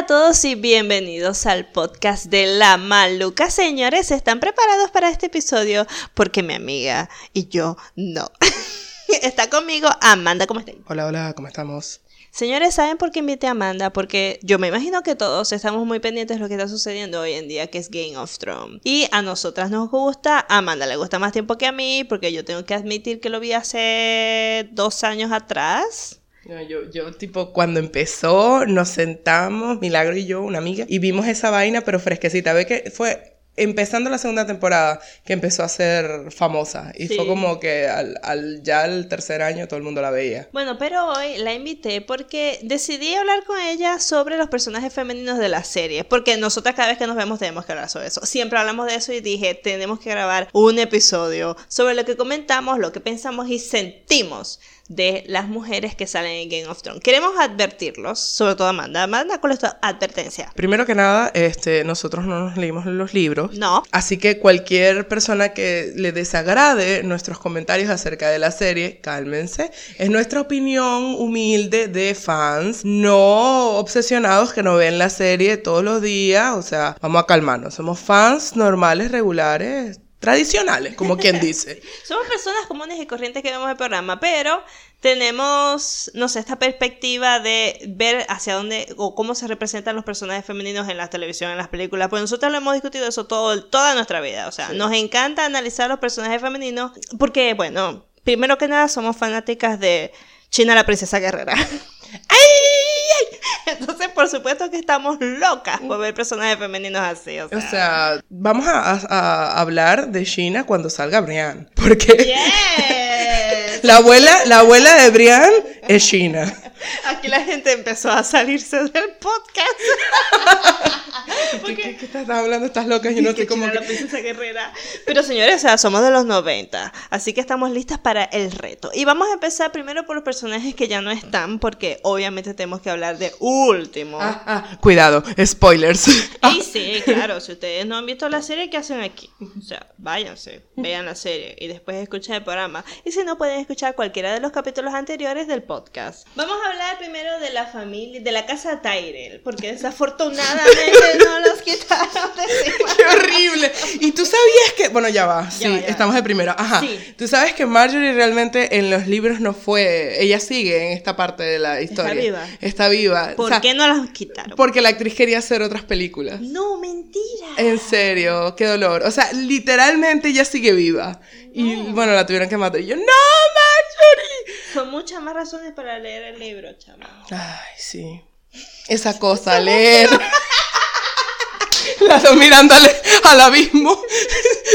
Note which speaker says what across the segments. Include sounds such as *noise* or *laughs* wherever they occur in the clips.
Speaker 1: a todos y bienvenidos al podcast de La Maluca. Señores, ¿están preparados para este episodio? Porque mi amiga y yo no. *laughs* Está conmigo Amanda, ¿cómo estás?
Speaker 2: Hola, hola, ¿cómo estamos?
Speaker 1: Señores, ¿saben por qué invité a Amanda? Porque yo me imagino que todos estamos muy pendientes de lo que está sucediendo hoy en día, que es Game of Thrones. Y a nosotras nos gusta, a Amanda le gusta más tiempo que a mí, porque yo tengo que admitir que lo vi hace dos años atrás.
Speaker 2: No, yo, yo, tipo, cuando empezó, nos sentamos, Milagro y yo, una amiga, y vimos esa vaina, pero fresquecita. Ve que fue empezando la segunda temporada que empezó a ser famosa. Y fue como que al, al, ya el tercer año todo el mundo la veía.
Speaker 1: Bueno, pero hoy la invité porque decidí hablar con ella sobre los personajes femeninos de la serie. Porque nosotras cada vez que nos vemos tenemos que hablar sobre eso. Siempre hablamos de eso y dije, tenemos que grabar un episodio sobre lo que comentamos, lo que pensamos y sentimos de las mujeres que salen en Game of Thrones. Queremos advertirlos, sobre todo Amanda. Amanda, ¿cuál es tu advertencia?
Speaker 2: Primero que nada, este, nosotros no nos leímos los libros.
Speaker 1: No.
Speaker 2: Así que cualquier persona que le desagrade nuestros comentarios acerca de la serie, cálmense. Es nuestra opinión humilde de fans, no obsesionados que no ven la serie todos los días. O sea, vamos a calmarnos. Somos fans normales, regulares tradicionales, como quien *laughs* dice.
Speaker 1: Somos personas comunes y corrientes que vemos el programa, pero tenemos, no sé, esta perspectiva de ver hacia dónde o cómo se representan los personajes femeninos en la televisión, en las películas. Pues nosotros lo hemos discutido eso todo, toda nuestra vida. O sea, nos encanta analizar los personajes femeninos porque, bueno, primero que nada somos fanáticas de China la princesa guerrera. *laughs* ¡Ay! Entonces, por supuesto que estamos locas por ver personajes femeninos así. O sea,
Speaker 2: o sea vamos a, a, hablar de China cuando salga Brian. Porque
Speaker 1: yes. *laughs*
Speaker 2: la, abuela, la abuela de Brian es China.
Speaker 1: Aquí la gente empezó a salirse del podcast. *laughs*
Speaker 2: ¿Qué, ¿Qué, ¿Qué, estás hablando? Estás loca. Yo no sé cómo.
Speaker 1: la princesa guerrera. Pero señores, o sea, somos de los 90. Así que estamos listas para el reto. Y vamos a empezar primero por los personajes que ya no están, porque obviamente tenemos que hablar de último.
Speaker 2: Ah, ah, cuidado, spoilers. *laughs*
Speaker 1: Y sí, *laughs* claro. Si ustedes no han visto la serie, ¿qué hacen aquí? O sea, váyanse, vean la serie y después escuchen el programa. Y si no, pueden escuchar cualquiera de los capítulos anteriores del podcast. Vamos a hablar primero de la familia, de la casa Tyrell, porque desafortunadamente *laughs* no los quitaron de *laughs*
Speaker 2: ¡Qué horrible! Y tú sabías que, bueno, ya va, sí,
Speaker 1: Ya va, ya va.
Speaker 2: estamos de primero. Ajá.
Speaker 1: Sí.
Speaker 2: Tú sabes que Marjorie realmente en los libros no fue, ella sigue en esta parte de la historia.
Speaker 1: viva.
Speaker 2: Está viva.
Speaker 1: ¿Por
Speaker 2: O sea,
Speaker 1: qué no las quitaron?
Speaker 2: Porque la actriz quería hacer otras películas.
Speaker 1: No, mentira.
Speaker 2: En serio, qué dolor. O sea, literalmente ella sigue viva. Y bueno, la tuvieron que matar. Y yo, ¡No, Marjorie!
Speaker 1: Son muchas más razones para leer el libro, chama.
Speaker 2: Ay, sí. Esa cosa, leer. Las dos mirando al, al abismo.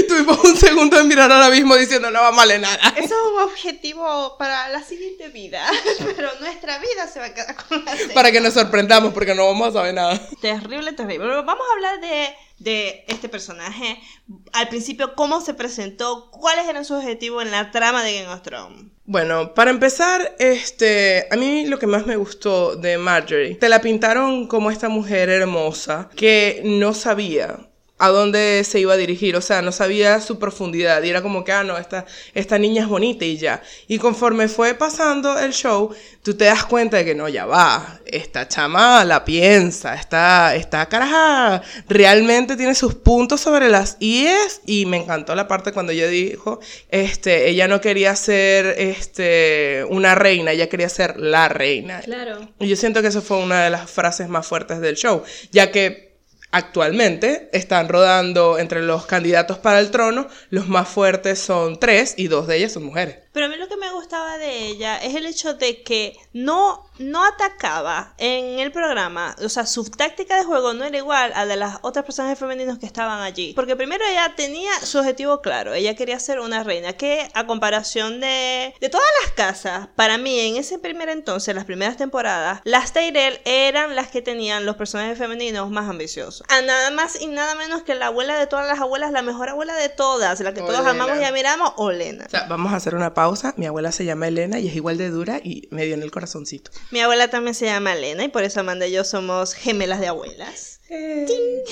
Speaker 2: Tuvimos un segundo de mirar al abismo diciendo no vamos a leer nada.
Speaker 1: Eso es un objetivo para la siguiente vida, *laughs* pero nuestra vida se va a quedar con la serie.
Speaker 2: Para que nos sorprendamos porque no vamos a saber nada.
Speaker 1: Terrible, terrible. Pero vamos a hablar de, de este personaje. Al principio, cómo se presentó, cuáles eran sus objetivos en la trama de Game of Thrones.
Speaker 2: Bueno, para empezar, este, a mí lo que más me gustó de Marjorie, te la pintaron como esta mujer hermosa que no sabía a dónde se iba a dirigir, o sea, no sabía su profundidad y era como que, ah, no, esta, esta niña es bonita y ya. Y conforme fue pasando el show, tú te das cuenta de que no, ya va, esta chama la piensa, esta, esta caraja realmente tiene sus puntos sobre las IES y me encantó la parte cuando ella dijo, este, ella no quería ser, este, una reina, ella quería ser la reina.
Speaker 1: Claro.
Speaker 2: Y yo siento que eso fue una de las frases más fuertes del show, ya que actualmente están rodando entre los candidatos para el trono, los más fuertes son tres y dos de ellas son mujeres.
Speaker 1: Pero a mí lo que me gustaba de ella es el hecho de que no, no atacaba en el programa. O sea, su táctica de juego no era igual a de las otras personajes femeninos que estaban allí. Porque primero ella tenía su objetivo claro. Ella quería ser una reina. Que a comparación de, de todas las casas, para mí en ese primer entonces, las primeras temporadas, las Tyrell eran las que tenían los personajes femeninos más ambiciosos. A nada más y nada menos que la abuela de todas las abuelas, la mejor abuela de todas, la que todos
Speaker 2: Olena.
Speaker 1: amamos y admiramos, Olena.
Speaker 2: O sea, vamos a hacer una pausa pausa, mi abuela se llama Elena y es igual de dura y me dio en el corazoncito.
Speaker 1: Mi abuela también se llama Elena y por eso Amanda y yo somos gemelas de abuelas.
Speaker 2: Eh, *laughs*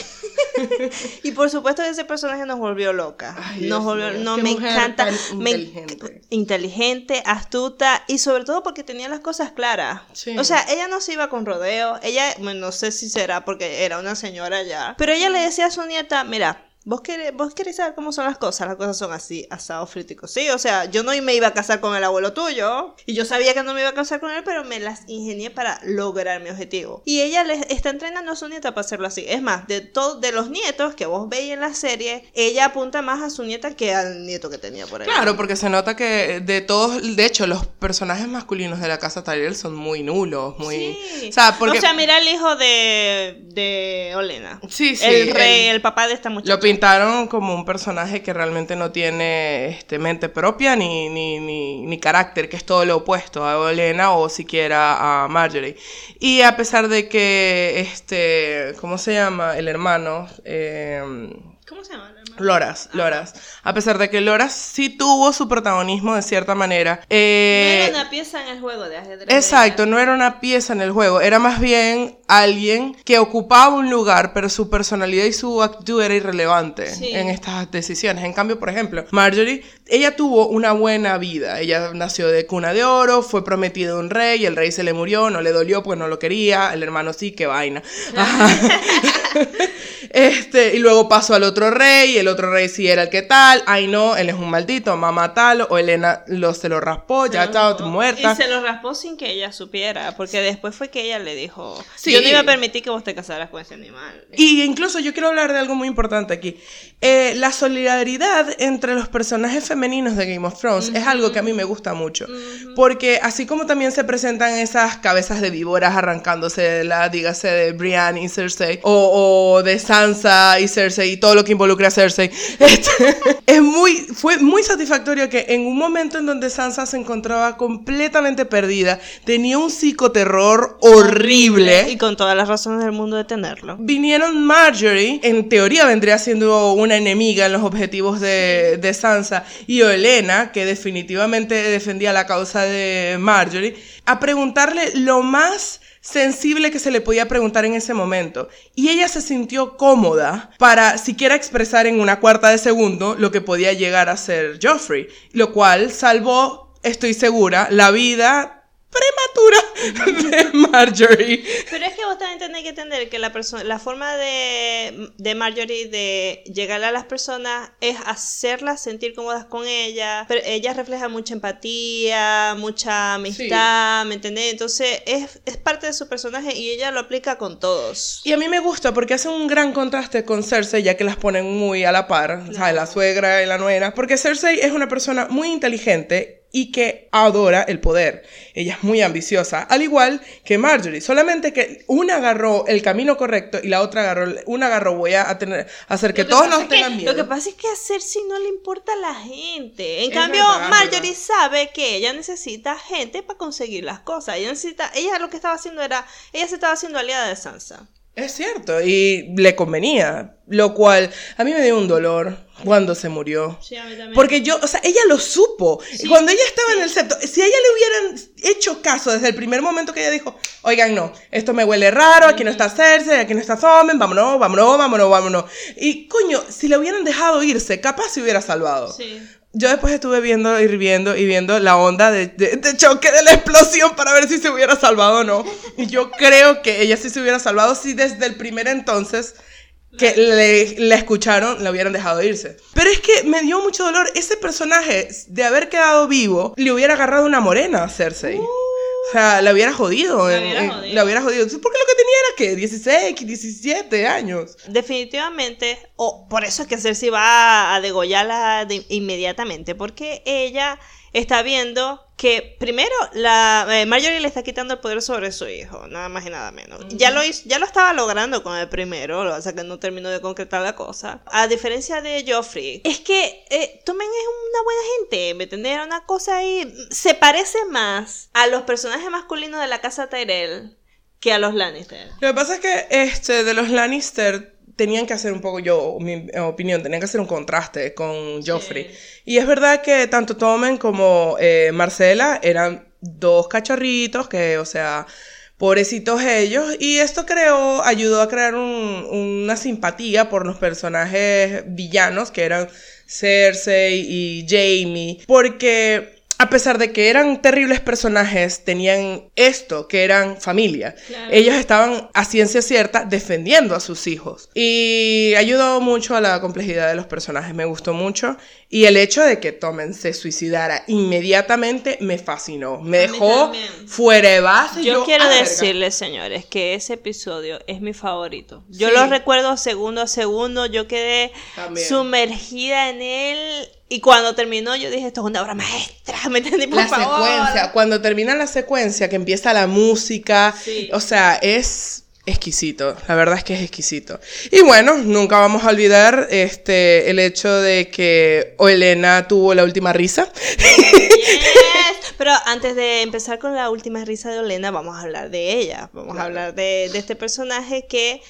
Speaker 1: Y por supuesto que ese personaje nos volvió loca.
Speaker 2: Ay,
Speaker 1: nos volvió,
Speaker 2: mío,
Speaker 1: no me encanta, me-
Speaker 2: inteligente.
Speaker 1: inteligente, astuta y sobre todo porque tenía las cosas claras.
Speaker 2: Sí.
Speaker 1: O sea, ella no se iba con rodeo, ella, bueno, no sé si será porque era una señora ya, pero ella le decía a su nieta, mira, vos querés, vos querés saber cómo son las cosas, las cosas son así, asado, fritico, sí, o sea, yo no me iba a casar con el abuelo tuyo y yo sabía que no me iba a casar con él, pero me las ingenié para lograr mi objetivo. Y ella está entrenando a su nieta para hacerlo así. Es más, de todos de los nietos que vos veis en la serie, ella apunta más a su nieta que al nieto que tenía por ahí.
Speaker 2: Claro, porque se nota que de todos, de hecho, los personajes masculinos de la casa Tyrell son muy nulos, muy...
Speaker 1: Sí.
Speaker 2: O sea, porque...
Speaker 1: O sea, mira el hijo de, de Olena.
Speaker 2: Sí, sí,
Speaker 1: El rey,
Speaker 2: el-
Speaker 1: el, papá de esta muchacha.
Speaker 2: Como un personaje que realmente no tiene este, mente propia ni, ni, ni, ni carácter, que es todo lo opuesto a Olena o siquiera a Marjorie. Y a pesar de que, este, ¿cómo se llama? El hermano, eh,
Speaker 1: ¿Cómo se llama?
Speaker 2: Loras, Loras. A pesar de que Loras sí tuvo su protagonismo de cierta manera.
Speaker 1: No
Speaker 2: eh,
Speaker 1: era una pieza en el juego de ajedrez.
Speaker 2: Exacto, no era una pieza en el juego, era más bien alguien que ocupaba un lugar, pero su personalidad y su actitud era irrelevante
Speaker 1: Sí.
Speaker 2: en estas decisiones. En cambio, por ejemplo, Marjorie, ella tuvo una buena vida. Ella nació de cuna de oro, fue prometida de un rey, el rey se le murió, no le dolió pues no lo quería, el hermano sí, qué vaina. *laughs* Este, y luego pasó al otro rey, el otro rey sí era el que tal, ay no, él es un maldito, mamá tal, o Elena lo, se lo raspó, ya estaba muerta.
Speaker 1: Y se lo raspó sin que ella supiera, porque después fue que ella le dijo,
Speaker 2: Sí.
Speaker 1: yo no iba a permitir que vos te casaras con ese animal.
Speaker 2: Y incluso yo quiero hablar de algo muy importante aquí. Eh, la solidaridad entre los personajes femeninos de Game of Thrones es algo que a mí me gusta mucho. Porque así como también se presentan esas cabezas de víboras arrancándose de la, dígase, de Brienne y Cersei, o, o de Sansa y Cersei y todo lo que involucra a Cersei, este, *laughs* es muy, fue muy satisfactorio que en un momento en donde Sansa se encontraba completamente perdida, tenía un psicoterror horrible.
Speaker 1: Y con todas las razones del mundo de tenerlo.
Speaker 2: Vinieron Marjorie, en teoría vendría siendo una enemiga en los objetivos de, de Sansa, y Olenna, que definitivamente defendía la causa de Marjorie, a preguntarle lo más sensible que se le podía preguntar en ese momento. Y ella se sintió cómoda para siquiera expresar en una cuarta de segundo lo que podía llegar a ser Joffrey, lo cual salvó, estoy segura, la vida prematura de Marjorie.
Speaker 1: Pero es que vos también tenés que entender que la, persona, la forma de, de Marjorie de llegar a las personas es hacerlas sentir cómodas con ella. Pero ella refleja mucha empatía, mucha amistad, ¿me entendés? Entonces es, es parte de su personaje y ella lo aplica con todos.
Speaker 2: Y a mí me gusta porque hace un gran contraste con Cersei, ya que las ponen muy a la par, ¿sabes? La suegra y la nuera. Porque Cersei es una persona muy inteligente y que adora el poder. Ella es muy ambiciosa, al igual que Marjorie. Solamente que una agarró el camino correcto y la otra agarró, una agarró voy a tener, hacer que
Speaker 1: Lo
Speaker 2: todos nos
Speaker 1: que-
Speaker 2: tengan miedo.
Speaker 1: Lo que pasa es que a Cersei no le importa a la gente. En
Speaker 2: Es
Speaker 1: cambio,
Speaker 2: verdad,
Speaker 1: Marjorie
Speaker 2: verdad.
Speaker 1: sabe que ella necesita gente para conseguir las cosas. Ella necesita, ella lo que estaba haciendo era, ella se estaba haciendo aliada de Sansa.
Speaker 2: Es cierto, y le convenía, lo cual a mí me dio un dolor cuando se murió.
Speaker 1: Sí, a mí también.
Speaker 2: Porque yo, o sea, ella lo supo. Cuando ella estaba en el septo, si a ella le hubieran hecho caso desde el primer momento que ella dijo, oigan, no, esto me huele raro, aquí no está Cersei, aquí no está Tommen, vámonos, vámonos, vámonos, vámonos. Y coño, si le hubieran dejado irse, capaz se hubiera salvado.
Speaker 1: Sí.
Speaker 2: Yo después estuve viendo y viendo y viendo la onda de, de- de choque de la explosión para ver si se hubiera salvado o no. Y yo creo que ella sí se hubiera salvado si desde el primer entonces que le, le escucharon la hubieran dejado irse. Pero es que me dio mucho dolor. Ese personaje, de haber quedado vivo, le hubiera agarrado una morena a Cersei. O sea, la hubiera jodido.
Speaker 1: La
Speaker 2: en-
Speaker 1: hubiera
Speaker 2: en-
Speaker 1: jodido.
Speaker 2: la hubiera jodido. Porque lo que tenía era que 16, 17 años.
Speaker 1: Definitivamente, o por eso es que Cersei va a degollarla de- inmediatamente, porque ella está viendo que primero la eh, Marjorie le está quitando el poder sobre su hijo, nada más y nada menos. Ya lo hizo, ya lo estaba logrando con el primero, lo es que no terminó de concretar la cosa. A diferencia de Joffrey, es que eh, Tommen es una buena gente, ¿me entiendes? Era una cosa ahí, se parece más a los personajes masculinos de la casa Tyrell que a los Lannister.
Speaker 2: Lo que pasa es que este, de los Lannister tenían que hacer un poco, yo, mi opinión, tenían que hacer un contraste con Joffrey. Y es verdad que tanto Tomen como eh, Marcela eran dos cachorritos que, o sea, pobrecitos ellos. Y esto creó, ayudó a crear una simpatía por los personajes villanos que eran Cersei y Jamie. Porque a pesar de que eran terribles personajes, tenían esto, que eran familia. Ellos estaban a ciencia cierta defendiendo a sus hijos. Y ayudó mucho a la complejidad de los personajes, me gustó mucho. Y el hecho de que Tomen se suicidara inmediatamente me fascinó. Me dejó fuera de base.
Speaker 1: Yo, quiero decirles, señores, que ese episodio es mi favorito. Yo lo recuerdo segundo a segundo. Yo quedé sumergida en él y cuando terminó, yo dije, esto es una obra maestra, *laughs* ¿me entendí? Por
Speaker 2: la secuencia, cuando termina la secuencia, que empieza la música, o sea, es exquisito, la verdad es que es exquisito. Y bueno, nunca vamos a olvidar este, el hecho de que Elena tuvo la última risa. *laughs*
Speaker 1: Pero antes de empezar con la última risa de Olena, vamos a hablar de ella, vamos a hablar de, de este personaje que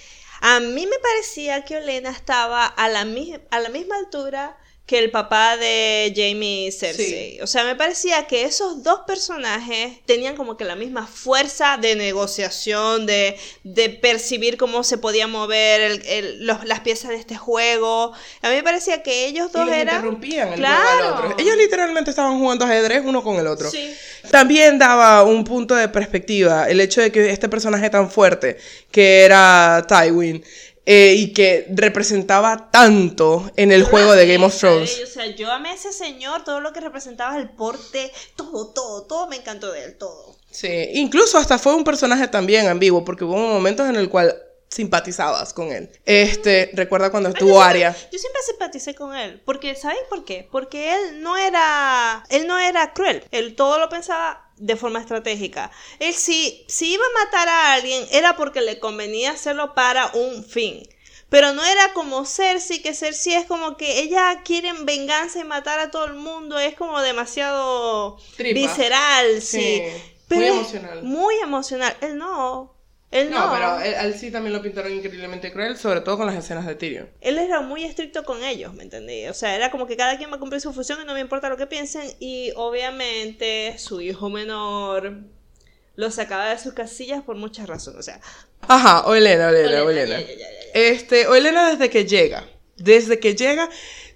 Speaker 1: a mí me parecía que Olena estaba a la, a la misma altura que el papá de Jamie Cersei. O sea, me parecía que esos dos personajes tenían como que la misma fuerza de negociación, de, de percibir cómo se podía mover el, las piezas de este juego. A mí me parecía que ellos dos eran...
Speaker 2: interrumpían el claro. uno al otro. Ellos literalmente estaban jugando ajedrez uno con el otro. Sí. También daba un punto de perspectiva el hecho de que este personaje tan fuerte, que era Tywin, eh, y que representaba tanto en el juego de Game of Thrones.
Speaker 1: O sea, yo amé a ese señor, todo lo que representaba el porte, todo, todo, todo me encantó de él, todo.
Speaker 2: Sí, incluso hasta fue un personaje también ambiguo, porque hubo momentos en el cual simpatizabas con él. Este, recuerda cuando estuvo Aria.
Speaker 1: Yo siempre simpaticé con él, porque ¿sabes por qué? Porque él no era él no era cruel, él todo lo pensaba de forma estratégica. Él si, si iba a matar a alguien era porque le convenía hacerlo para un fin. Pero no era como Cersei, que Cersei es como que ella quiere venganza y matar a todo el mundo, es como demasiado visceral, sí. muy emocional. Muy emocional. Él no, no,
Speaker 2: pero él, sí también lo pintaron increíblemente cruel, sobre todo con las escenas de Tyrion.
Speaker 1: Él era muy estricto con ellos, ¿me entendí? O sea, era como que cada quien va a cumplir su función y no me importa lo que piensen. Y obviamente su hijo menor lo sacaba de sus casillas por muchas razones. O sea.
Speaker 2: Ajá, Oelena, Oelena, Oelena. Este, Oelena desde que llega. Desde que llega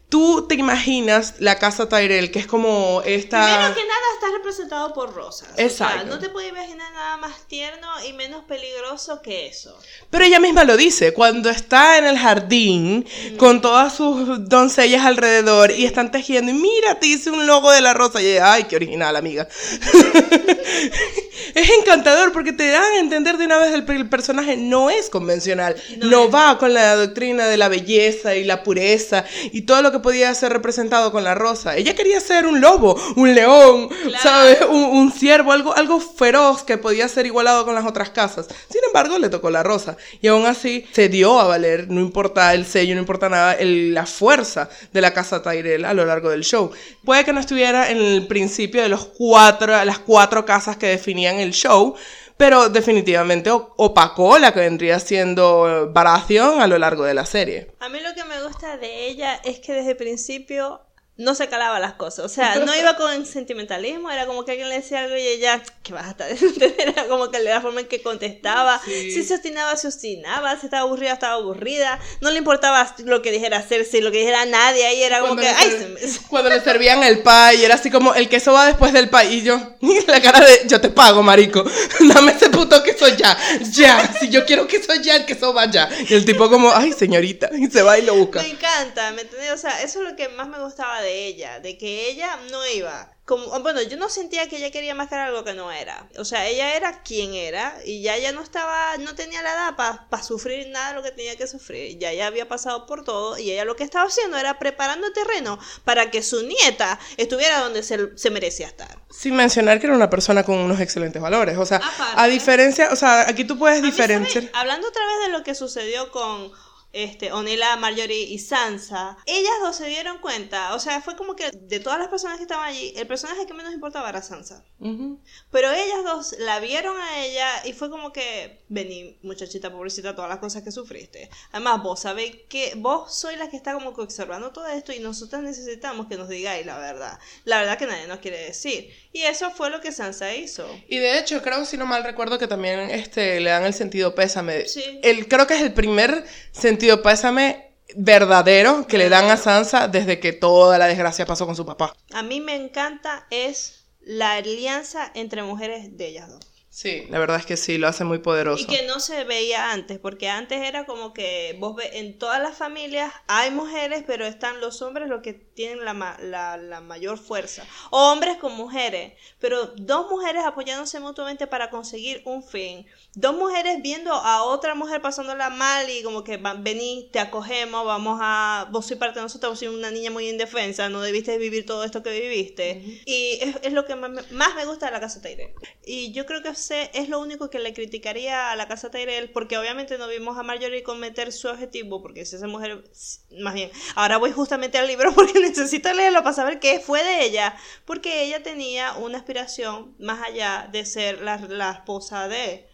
Speaker 2: Tú te imaginas la casa Tyrell, que es como esta...
Speaker 1: Primero que nada está representado por rosas. Exacto. O sea, no te puedes imaginar nada más tierno y menos peligroso que eso.
Speaker 2: Pero ella misma lo dice, cuando está en el jardín con todas sus doncellas alrededor y están tejiendo y mira, te hice un logo de la rosa y ella, ay, qué original, amiga. *laughs* es encantador porque te dan a entender de una vez el, el personaje no es convencional, no, va con la doctrina de la belleza y la pureza y todo lo que podía ser representado con la rosa. Ella quería ser un lobo, un león, ¿sabes? Un, ciervo, algo, algo feroz que podía ser igualado con las otras casas. Sin embargo, le tocó la rosa y aún así se dio a valer, no importa el sello, no importa nada, la fuerza de la casa Tyrell a lo largo del show. Puede que no estuviera en el principio de los cuatro, las cuatro casas que definían el show, pero definitivamente opacó la que vendría siendo Baratheon a lo largo de la serie.
Speaker 1: A mí lo que me gusta de ella es que desde el principio no se calaba las cosas. O sea, no iba con sentimentalismo, era como que alguien le decía algo y ella, que vas a estar *laughs* Era como que la forma en que contestaba. Si se obstinaba, se obstinaba. Si estaba aburrida, estaba aburrida. No le importaba lo que dijera Cersei, lo que dijera nadie. Ahí era como que, ay, *laughs*
Speaker 2: Cuando le servían el pay, era así como, el queso va después del pay. Y yo, *laughs* la cara de, yo te pago, marico. Dame ese puto queso ya. Ya. Si yo quiero queso ya, el queso va ya. Y el tipo como, ay, señorita. Y se va y lo busca.
Speaker 1: Me encanta, ¿me entiendes? O sea, eso es lo que más me gustaba de de ella, de que ella no iba como, bueno, yo no sentía que ella quería mostrar algo que no era. O sea, ella era quien era y ya ella no estaba, no tenía la edad para sufrir nada de lo que tenía que sufrir. Ya ella había pasado por todo y ella lo que estaba haciendo era preparando terreno para que su nieta estuviera donde se, se merecía estar.
Speaker 2: Sin mencionar que era una persona con unos excelentes valores. O sea, a diferencia, o sea, aquí tú puedes diferenciar.
Speaker 1: hablando otra vez de lo que sucedió con este, Onela, Marjorie y Sansa, ellas dos se dieron cuenta, o sea, fue como que de todas las personas que estaban allí, el personaje que menos importaba era Sansa. Pero ellas dos la vieron a ella y fue como que, vení, muchachita pobrecita, todas las cosas que sufriste. Además, vos sabéis que vos sois la que está como que observando todo esto y nosotros necesitamos que nos digáis la verdad. La verdad que nadie nos quiere decir. Y eso fue lo que Sansa hizo.
Speaker 2: Y de hecho, creo, si no mal recuerdo, que también este, le dan el sentido pésame. Sí. El, creo que es el primer sentido pésame verdadero que le dan a Sansa desde que toda la desgracia pasó con su papá.
Speaker 1: A mí me encanta es la alianza entre mujeres de ellas dos.
Speaker 2: Sí, la verdad es que sí, lo hace muy poderoso.
Speaker 1: Y que no se veía antes, porque antes era como que vos ves, en todas las familias hay mujeres, pero están los hombres los que tienen la, la, mayor fuerza. O hombres con mujeres, pero dos mujeres apoyándose mutuamente para conseguir un fin. Dos mujeres viendo a otra mujer pasándola mal y como que van, vení, te acogemos, vamos a, vos soy parte de nosotros, vos soy una niña muy indefensa, no debiste vivir todo esto que viviste. Y es, lo que más, me gusta de la casa Teire. Y yo creo que es lo único que le criticaría a la casa Tyrell, porque obviamente no vimos a Marjorie cometer su objetivo, porque es esa mujer, más bien, ahora voy justamente al libro *laughs* porque necesito leerlo para saber qué fue de ella, porque ella tenía una aspiración más allá de ser la, la esposa de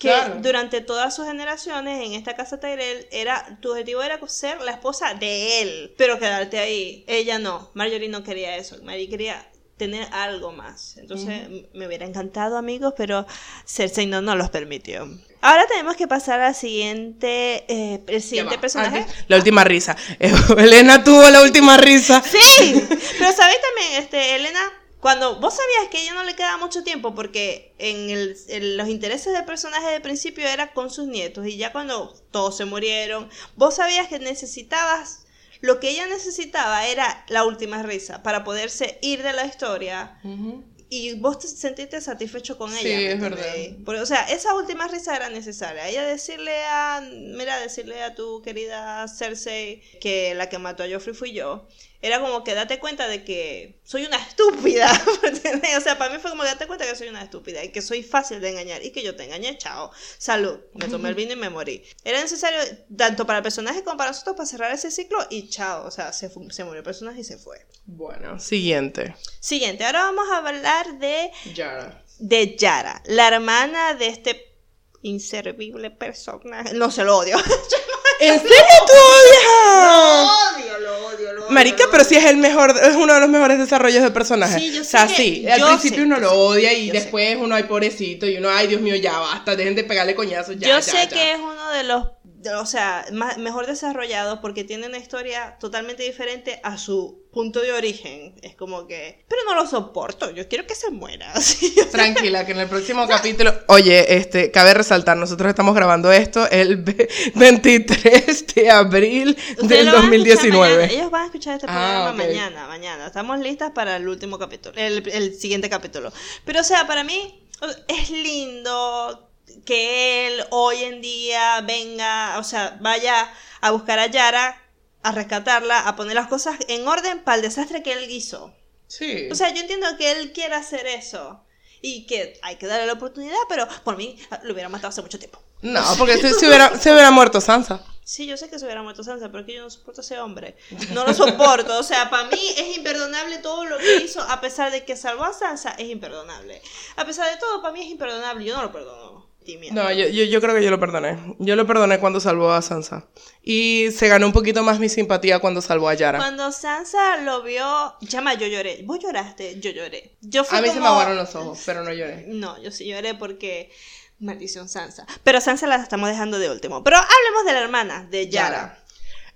Speaker 1: que durante todas sus generaciones en esta casa Tyrell era tu objetivo era ser la esposa de él, pero quedarte ahí. Ella no, Marjorie no quería eso, Marjorie quería tener algo más. Entonces me hubiera encantado, amigos, pero Cersei no nos los permitió. Ahora tenemos que pasar al siguiente, eh, el siguiente personaje.
Speaker 2: la última risa. *laughs* Elena tuvo la última risa.
Speaker 1: Sí, pero sabéis también, este, Elena, cuando vos sabías que a ella no le quedaba mucho tiempo porque en, el, en, los intereses del personaje de principio era con sus nietos y ya cuando todos se murieron, vos sabías que necesitabas lo que ella necesitaba era la última risa para poderse ir de la historia. Y vos te sentiste satisfecho con ella.
Speaker 2: Sí, es verdad.
Speaker 1: o sea, esa última risa era necesaria. Ella decirle a, mira, decirle a tu querida Cersei que la que mató a Joffrey fui yo era como que date cuenta de que soy una estúpida. *laughs* o sea, para mí fue como date cuenta que soy una estúpida y que soy fácil de engañar y que yo te engañé, chao. Salud. Me tomé el vino y me morí. Era necesario, tanto para el personaje como para nosotros, para cerrar ese ciclo y chao. O sea, se, se murió el personaje y se fue.
Speaker 2: Bueno, siguiente.
Speaker 1: Siguiente. Ahora vamos a hablar de.
Speaker 2: Yara.
Speaker 1: De Yara, la hermana de este inservible personaje. No se lo odio. *laughs*
Speaker 2: ¿En serio tú odias?
Speaker 1: Lo odio, lo odio, lo odio.
Speaker 2: Marica, pero sí es el mejor, es uno de los mejores desarrollos de personajes. Sí, yo sé o sea, sí, al principio uno lo odia y después uno hay pobrecito y uno, ay Dios mío, ya basta, dejen de pegarle coñazos ya.
Speaker 1: Yo sé que es uno de los o sea, mejor desarrollado porque tiene una historia totalmente diferente a su punto de origen. Es como que, pero no lo soporto, yo quiero que se muera. *laughs*
Speaker 2: Tranquila, que en el próximo capítulo, oye, este, cabe resaltar, nosotros estamos grabando esto el 23 *laughs* de abril del 2019.
Speaker 1: Ellos van a escuchar este ah, programa mañana, mañana. Estamos listas para el último capítulo, el, el siguiente capítulo. Pero o sea, para mí es lindo que él hoy en día venga, o sea, vaya a buscar a Yara, a rescatarla, a poner las cosas en orden para el desastre que él hizo.
Speaker 2: Sí.
Speaker 1: O sea, yo entiendo que él quiera hacer eso y que hay que darle la oportunidad, pero por mí lo hubiera matado hace mucho tiempo.
Speaker 2: No, porque *laughs* se, hubiera, se hubiera muerto Sansa.
Speaker 1: Sí, yo sé que se hubiera muerto Sansa, pero que yo no soporto a ese hombre. No lo soporto. O sea, para mí es imperdonable todo lo que hizo, a pesar de que salvó a Sansa, es imperdonable. A pesar de todo, para mí es imperdonable. Yo no lo perdono.
Speaker 2: No, yo, yo, creo que yo lo perdoné. Yo lo perdoné cuando salvó a Sansa. Y se ganó un poquito más mi simpatía cuando salvó a Yara.
Speaker 1: Cuando Sansa lo vio, llama, yo lloré. Vos lloraste, yo lloré. Yo
Speaker 2: a mí se me aguaron los ojos, pero no lloré.
Speaker 1: No, yo sí lloré porque maldición Sansa. Pero Sansa la estamos dejando de último. Pero hablemos de la hermana, de Yara.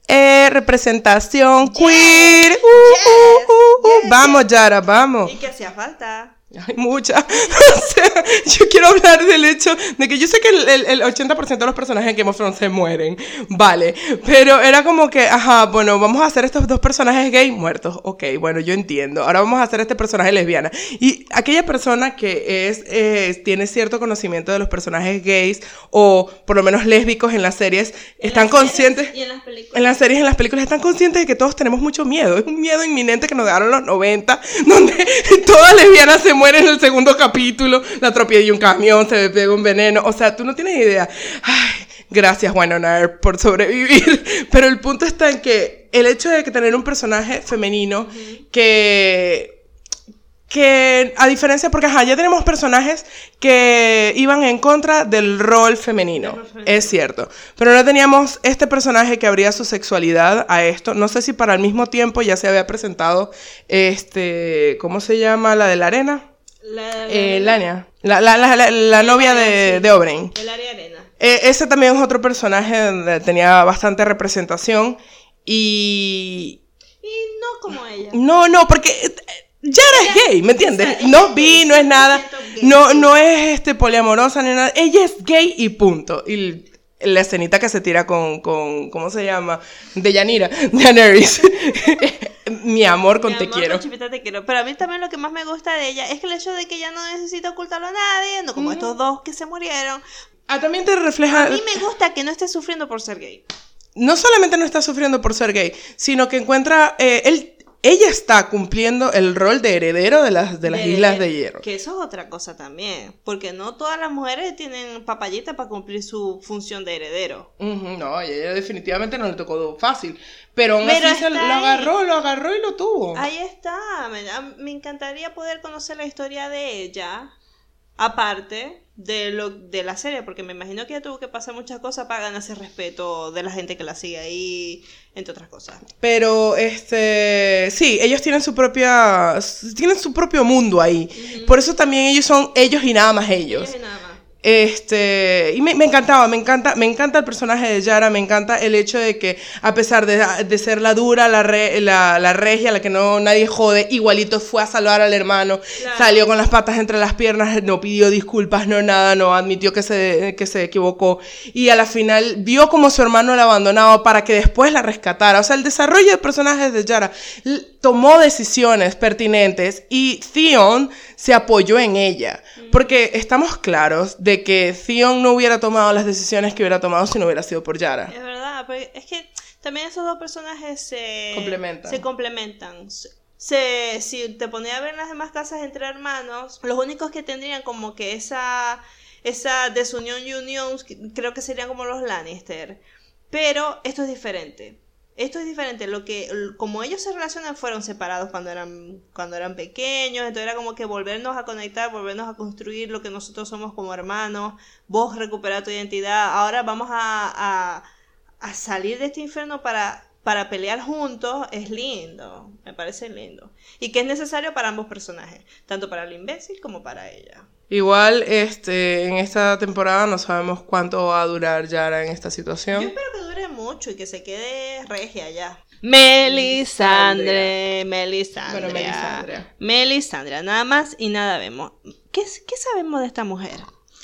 Speaker 2: Eh, representación queer. Uh, uh, uh, vamos, Yara, vamos.
Speaker 1: Y que hacía falta.
Speaker 2: Hay mucha. *laughs* o sea, yo quiero hablar del hecho de que yo sé que el, el, 80% de los personajes en Game of Thrones se mueren. Vale. Pero era como que, ajá, bueno, vamos a hacer estos dos personajes gay muertos. Ok, bueno, yo entiendo. Ahora vamos a hacer este personaje lesbiana. Y aquella persona que es, eh, tiene cierto conocimiento de los personajes gays o por lo menos lésbicos en las series, están conscientes.
Speaker 1: Y en las películas.
Speaker 2: En las series, en las películas, están conscientes de que todos tenemos mucho miedo. Es un miedo inminente que nos dejaron los 90, *laughs* donde todas lesbianas se mueren muere en el segundo capítulo, la atropella un camión, se le pega un veneno. O sea, tú no tienes idea. Ay, Gracias, Winona Earp, por sobrevivir. *laughs* Pero el punto está en que el hecho de que tener un personaje femenino que que a diferencia, porque ajá, ya tenemos personajes que iban en contra del rol femenino, es cierto, pero no teníamos este personaje que abría su sexualidad a esto, no sé si para el mismo tiempo ya se había presentado, este, ¿cómo se llama? La de la arena. La, eh, Lania, la, la, la, la novia de, de Oberyn.
Speaker 1: El área arena.
Speaker 2: Eh, ese también es otro personaje donde tenía bastante representación y...
Speaker 1: Y no como ella.
Speaker 2: No, no, porque Yara es gay, ¿me entiendes? No vi, no es nada, no, no es este poliamorosa ni nada, ella es gay y punto. Y la escenita que se tira con, con ¿cómo se llama? De Yanira, *laughs* Daenerys. *laughs* Mi amor con te quiero.
Speaker 1: te quiero. Pero a mí también lo que más me gusta de ella es que el hecho de que ella no necesita ocultarlo a nadie, no como estos dos que se murieron.
Speaker 2: Ah, también te refleja...
Speaker 1: A mí me gusta que no esté sufriendo por ser gay.
Speaker 2: No solamente no está sufriendo por ser gay, sino que encuentra... Eh, él ella está cumpliendo el rol de heredero de las, de las Islas de Hierro.
Speaker 1: Que eso es otra cosa también, porque no todas las mujeres tienen papayita para cumplir su función de heredero.
Speaker 2: no, y ella definitivamente no le tocó fácil, pero aún así se lo agarró, lo agarró y lo tuvo.
Speaker 1: Ahí está, me encantaría poder conocer la historia de ella, aparte de lo de la serie, porque me imagino que ella tuvo que pasar muchas cosas para ganarse respeto de la gente que la sigue ahí, entre otras cosas.
Speaker 2: Pero este, sí, ellos tienen su propia tienen su propio mundo ahí. Por eso también ellos son ellos y nada más ellos. ellos y nada más. Este, y me, encantaba, me encanta, me encanta el personaje de Yara, me encanta el hecho de que a pesar de, ser la dura, la, la, regia, la que no nadie jode, igualito fue a salvar al hermano, salió con las patas entre las piernas, no pidió disculpas, no nada, no admitió que se, que se equivocó y a la final vio como su hermano la abandonaba para que después la rescatara. O sea, el desarrollo de personajes de Yara tomó decisiones pertinentes y Theon se apoyó en ella. Porque estamos claros de que Theon no hubiera tomado las decisiones que hubiera tomado si no hubiera sido por Yara.
Speaker 1: Es verdad, es que también esos dos personajes se
Speaker 2: complementan.
Speaker 1: Se complementan. Se, si te ponía a ver las demás casas entre hermanos, los únicos que tendrían como que esa, esa desunión y unión, creo que serían como los Lannister. Pero esto es diferente esto es diferente. Lo que, como ellos se relacionan, fueron separados cuando eran, cuando eran pequeños. Entonces era como que volvernos a conectar, volvernos a construir lo que nosotros somos como hermanos. Vos recuperar tu identidad. Ahora vamos a, a, salir de este infierno para, para pelear juntos. Es lindo. Me parece lindo. Y que es necesario para ambos personajes. Tanto para el imbécil como para ella.
Speaker 2: Igual, este, en esta temporada no sabemos cuánto va a durar Yara en esta situación.
Speaker 1: Yo espero que dure mucho y que se quede regia ya. Melisandre, Melisandre. Bueno, Melisandre. Melisandre, nada más y nada vemos. ¿Qué, qué sabemos de esta mujer?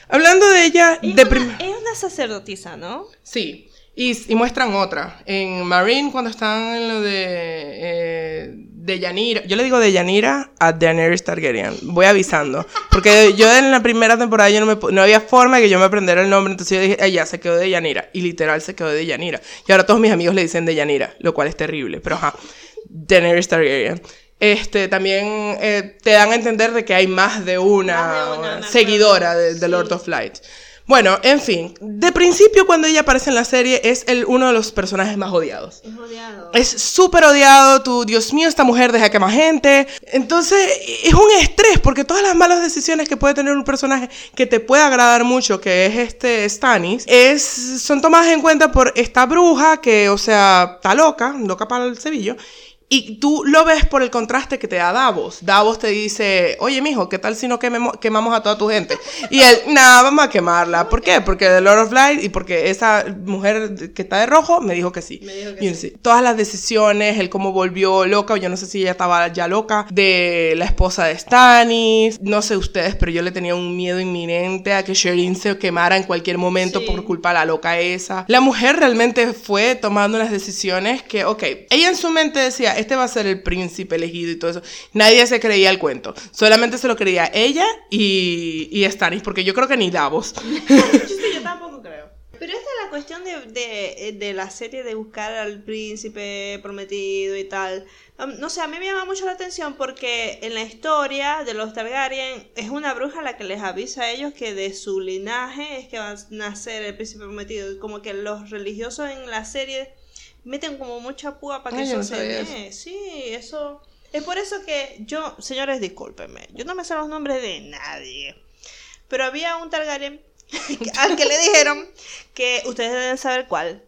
Speaker 2: Hablando de ella,
Speaker 1: es
Speaker 2: de
Speaker 1: una, es una sacerdotisa, ¿no?
Speaker 2: Sí. Y, y, muestran otra. En Marine, cuando están en lo de, eh, de Yanira. Yo le digo de Yanira a Daenerys Targaryen. Voy avisando. Porque yo en la primera temporada yo no, me, no había forma de que yo me aprendiera el nombre. Entonces yo dije, ya se quedó de Yanira. Y literal se quedó de Yanira. Y ahora todos mis amigos le dicen de Yanira. Lo cual es terrible. Pero ajá. Daenerys Targaryen. Este, también eh, te dan a entender de que hay más de una, seguidora de, Lord of Light. Bueno, en fin, de principio cuando ella aparece en la serie es el, uno de los personajes más odiados.
Speaker 1: Es odiado.
Speaker 2: Es súper odiado, tú, Dios mío, esta mujer deja que más gente. Entonces es un estrés porque todas las malas decisiones que puede tener un personaje que te puede agradar mucho, que es este Stannis, es, son tomadas en cuenta por esta bruja que, o sea, está loca, loca para el cebillo y tú lo ves por el contraste que te da Davos. Davos te dice, oye, mijo, ¿qué tal si no quemamos a toda tu gente? Y él, nada, vamos a quemarla. ¿Por qué? Porque The Lord of Light y porque esa mujer que está de rojo me dijo que sí.
Speaker 1: Me dijo que sí.
Speaker 2: Todas las decisiones, el cómo volvió loca, yo no sé si ella estaba ya loca, de la esposa de Stannis. No sé ustedes, pero yo le tenía un miedo inminente a que Sherin se quemara en cualquier momento por culpa de la loca esa. La mujer realmente fue tomando unas decisiones que, ok, ella en su mente decía, este va a ser el príncipe elegido y todo eso. Nadie se creía el cuento. Solamente se lo creía ella y, y Stannis, porque yo creo que ni Davos. *laughs*
Speaker 1: yo tampoco creo. Pero esta es la cuestión de, de, de la serie de buscar al príncipe prometido y tal. Um, no sé, a mí me llama mucho la atención porque en la historia de los Targaryen es una bruja la que les avisa a ellos que de su linaje es que va a nacer el príncipe prometido. Como que los religiosos en la serie meten como mucha púa para que
Speaker 2: Ay,
Speaker 1: eso se dé. Sí, eso. Es por eso que yo, señores, discúlpenme, yo no me sé los nombres de nadie. Pero había un Targaryen *laughs* al que le dijeron que ustedes deben saber cuál.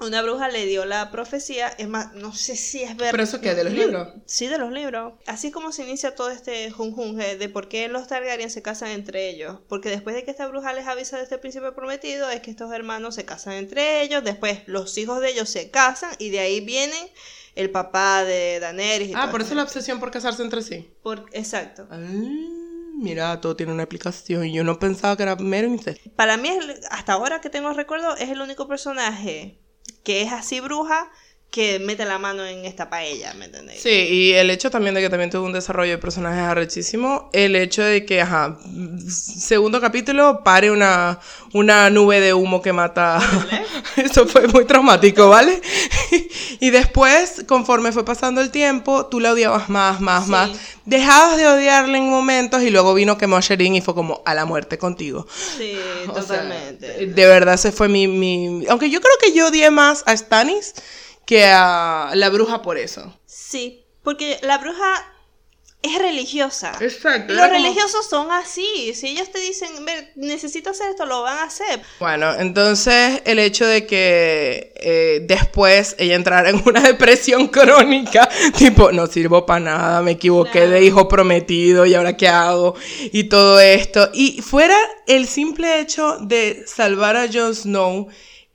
Speaker 1: Una bruja le dio la profecía, es más, no sé si es verdad.
Speaker 2: ¿Pero eso qué? ¿De los libros?
Speaker 1: Sí, de los libros. Así es como se inicia todo este junjunje de por qué los Targaryen se casan entre ellos. Porque después de que esta bruja les avisa de este príncipe prometido, es que estos hermanos se casan entre ellos, después los hijos de ellos se casan y de ahí vienen el papá de Daenerys. y
Speaker 2: Ah, por eso la obsesión por casarse entre sí.
Speaker 1: Por- exacto.
Speaker 2: Ah, mira, todo tiene una explicación. Yo no pensaba que era mero.
Speaker 1: Para mí, hasta ahora que tengo recuerdo, es el único personaje que es así bruja que mete la mano en esta paella, ¿me entendéis?
Speaker 2: Sí, y el hecho también de que también tuvo un desarrollo de personajes arrechísimo. El hecho de que, ajá, segundo capítulo, pare una, una nube de humo que mata. *laughs* Eso fue muy traumático, ¿vale? *laughs* y después, conforme fue pasando el tiempo, tú la odiabas más, más,
Speaker 1: Sí.
Speaker 2: más. Dejabas de odiarla en momentos y luego vino quemó a Sherin y fue como a la muerte contigo.
Speaker 1: Sí, *laughs*
Speaker 2: O sea,
Speaker 1: totalmente.
Speaker 2: de verdad, ese fue mi, mi... Aunque yo creo que yo odié más a Stannis que a la bruja por eso.
Speaker 1: Sí, porque la bruja es religiosa.
Speaker 2: Exacto.
Speaker 1: Los religiosos son así. Si ellos te dicen, "Ve, necesito hacer esto, lo van a hacer.
Speaker 2: Bueno, entonces el hecho de que eh, después ella entrara en una *laughs* depresión crónica, *laughs* tipo, no sirvo para nada, me equivoqué
Speaker 1: Claro.
Speaker 2: de hijo prometido y ahora qué hago y todo esto. Y fuera el simple hecho de salvar a Jon Snow,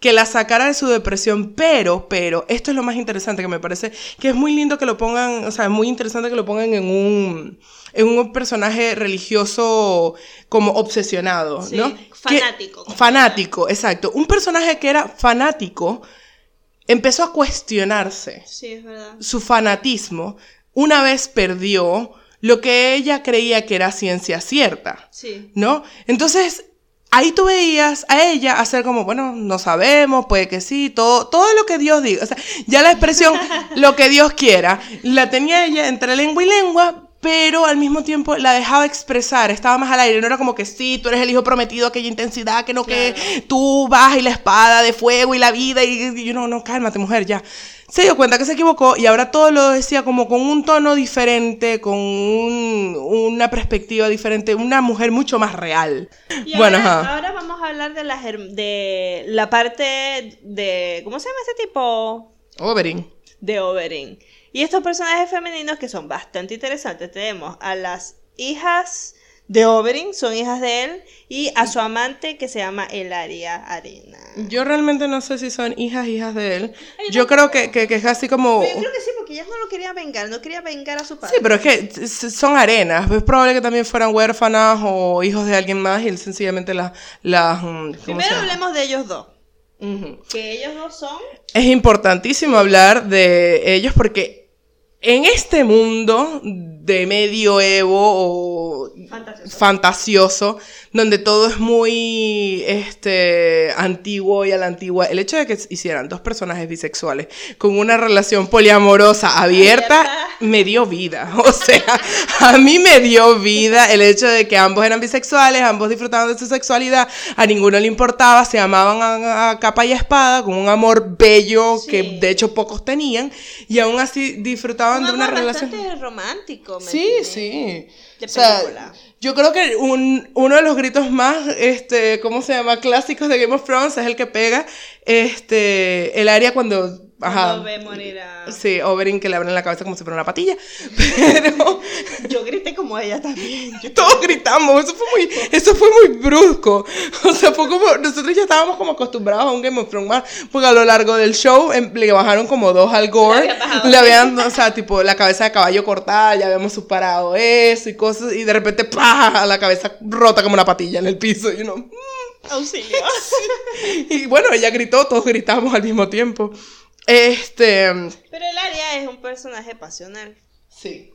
Speaker 2: que la sacara de su depresión, pero, pero, esto es lo más interesante que me parece, que es muy lindo que lo pongan, o sea, es muy interesante que lo pongan en un, en un personaje religioso como obsesionado,
Speaker 1: Sí,
Speaker 2: ¿no? Que-
Speaker 1: fanático.
Speaker 2: fanático, exacto. Un personaje que era fanático empezó a cuestionarse
Speaker 1: Sí, es verdad.
Speaker 2: su fanatismo una vez perdió lo que ella creía que era ciencia cierta.
Speaker 1: Sí.
Speaker 2: ¿no? Entonces, ahí tú veías a ella hacer como, bueno, no sabemos, puede que sí, todo, todo lo que Dios diga. O sea, ya la expresión, *laughs* lo que Dios quiera, la tenía ella entre lengua y lengua, pero al mismo tiempo la dejaba expresar, estaba más al aire, no era como que sí, tú eres el hijo prometido, aquella intensidad, que no, que
Speaker 1: Claro.
Speaker 2: tú vas y la espada de fuego y la vida, y yo no, no, cálmate mujer, ya. Se dio cuenta que se equivocó y ahora todo lo decía como con un tono diferente, con un- una perspectiva diferente, una mujer mucho más real.
Speaker 1: Y
Speaker 2: bueno,
Speaker 1: ahora,
Speaker 2: ajá.
Speaker 1: ahora vamos a hablar de la, de la parte de... ¿Cómo se llama este tipo?
Speaker 2: Oberyn.
Speaker 1: de Oberyn. Y estos personajes femeninos que son bastante interesantes. Tenemos a las hijas de Oberyn, son hijas de él, y a su amante que se llama Elaria Arena.
Speaker 2: Yo realmente no sé si son hijas, hijas de él. Yo creo que, que, que es así como...
Speaker 1: Pero yo creo que sí, porque ellas no lo querían vengar, no quería vengar a su padre.
Speaker 2: Sí, pero es que son arenas. Es probable que también fueran huérfanas o hijos de alguien más y él sencillamente las... las mm, ¿cómo se
Speaker 1: Primero hablemos de ellos dos. Que ellos dos son...
Speaker 2: Es importantísimo hablar de ellos porque en este mundo de medioevo o
Speaker 1: Fantasiosos.
Speaker 2: fantasioso, donde todo es muy este, antiguo y a la antigua, el hecho de que hicieran dos personajes bisexuales con una relación poliamorosa abierta
Speaker 1: Abierta.
Speaker 2: me dio vida. *laughs* O sea, a mí me dio vida el hecho de que ambos eran bisexuales, ambos disfrutaban de su sexualidad, a ninguno le importaba, se amaban a, a capa y espada, con un amor bello
Speaker 1: Sí.
Speaker 2: que de hecho pocos tenían, y aún así disfrutaban
Speaker 1: Un
Speaker 2: de una
Speaker 1: amor
Speaker 2: relación.
Speaker 1: bastante romántico. ¿me
Speaker 2: Sí,
Speaker 1: entiendes?
Speaker 2: sí.
Speaker 1: De
Speaker 2: O sea, yo creo que un- uno de los gritos más, este, ¿cómo se llama? Clásicos de Game of Thrones es el que pega, este, el área cuando, ajá.
Speaker 1: Cuando ve morir a...
Speaker 2: Sí, Oberyn que le abren la cabeza como si fuera una patilla. *laughs* Pero
Speaker 1: Yo grité como ella también. Yo- *laughs*
Speaker 2: todos gritamos, eso fue muy, eso fue muy brusco. O sea, fue como, nosotros ya estábamos como acostumbrados a un Game of Thrones más, porque a lo largo del show em, le bajaron como dos al gore.
Speaker 1: Le habían bajado.
Speaker 2: Le habían, o sea, tipo la cabeza de caballo cortada, ya habíamos superado eso y cosas, y de repente, ¡pah! la cabeza rota como una patilla en el piso, y uno, "Mm".
Speaker 1: Auxilio. *laughs*
Speaker 2: y bueno, ella gritó, todos gritamos al mismo tiempo. Este,
Speaker 1: Pero el Aria es un personaje pasional.
Speaker 2: Sí.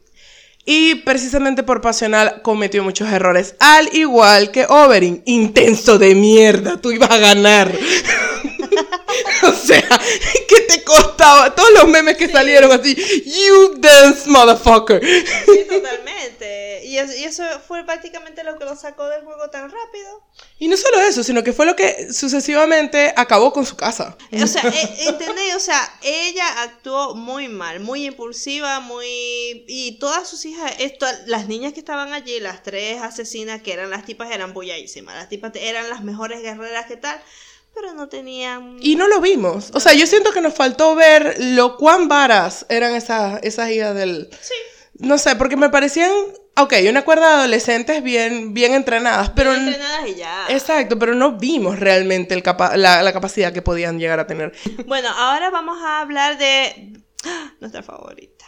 Speaker 2: Y precisamente por pasional cometió muchos errores, al igual que Oberyn. Intenso de mierda, tú ibas a ganar. *laughs* o sea, ¿qué te costaba? Todos los memes que salieron así, you dance motherfucker.
Speaker 1: Sí, *laughs* totalmente. Y eso, y eso fue prácticamente lo que lo sacó del juego tan rápido.
Speaker 2: Y no solo eso, sino que fue lo que sucesivamente acabó con su casa.
Speaker 1: O sea, *laughs* eh, ¿entendéis? O sea, ella actuó muy mal, muy impulsiva, muy... Y todas sus hijas, esto, las niñas que estaban allí, las tres asesinas que eran las tipas, eran bulladísimas. Las tipas eran las mejores guerreras que tal, pero no tenían...
Speaker 2: Y no lo vimos. O sea, yo siento que nos faltó ver lo cuán varas eran esas, esas hijas del...
Speaker 1: Sí.
Speaker 2: No sé, porque me parecían... Ok, una cuerda de adolescentes bien, bien entrenadas, pero...
Speaker 1: Bien entrenadas y ya.
Speaker 2: Exacto, pero no vimos realmente el capa- la, la capacidad que podían llegar a tener.
Speaker 1: Bueno, ahora vamos a hablar de ¡Ah! nuestra favorita.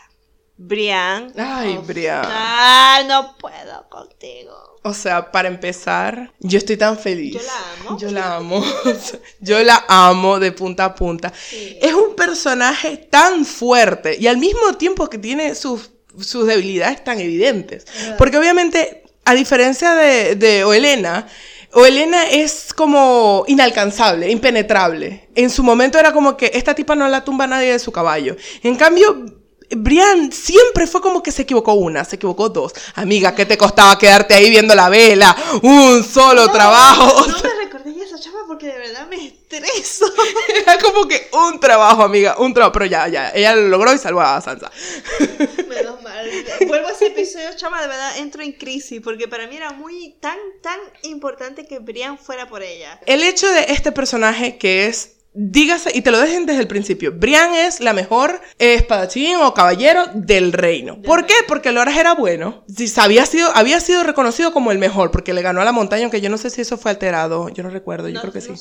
Speaker 1: Brian.
Speaker 2: Ay, Brian.
Speaker 1: Ah, no puedo contigo.
Speaker 2: O sea, para empezar, yo estoy tan feliz.
Speaker 1: Yo la amo.
Speaker 2: Yo la amo. O *laughs* yo la amo de punta a punta. Es un personaje tan fuerte y al mismo tiempo que tiene sus, sus debilidades tan evidentes. Porque obviamente, a diferencia de, de Oelena, Oelena es como inalcanzable, impenetrable. En su momento era como que esta tipa no la tumba nadie de su caballo. En cambio, Brian siempre fue como que se equivocó una, se equivocó dos. Amiga, ¿qué te costaba quedarte ahí viendo la vela? Un solo trabajo.
Speaker 1: No me recordé esa chava porque de verdad me estreso. *laughs*
Speaker 2: era como que un trabajo, amiga, un trabajo. Pero ya, ya, ella lo logró y salvó a Sansa. *laughs*
Speaker 1: Menos mal. Vuelvo a ese episodio, chama, de verdad entro en crisis porque para mí era muy tan, tan importante que Brian fuera por ella.
Speaker 2: El hecho de este personaje que es, dígase, y te lo dejen desde el principio, Brian es la mejor eh, espadachín o caballero del reino. ¿Por qué? Porque Loras era bueno. Si había sido, había sido reconocido como el mejor, porque le ganó a la montaña, aunque yo no sé si eso fue alterado, yo no recuerdo, yo
Speaker 1: No-
Speaker 2: creo que sí.
Speaker 1: no.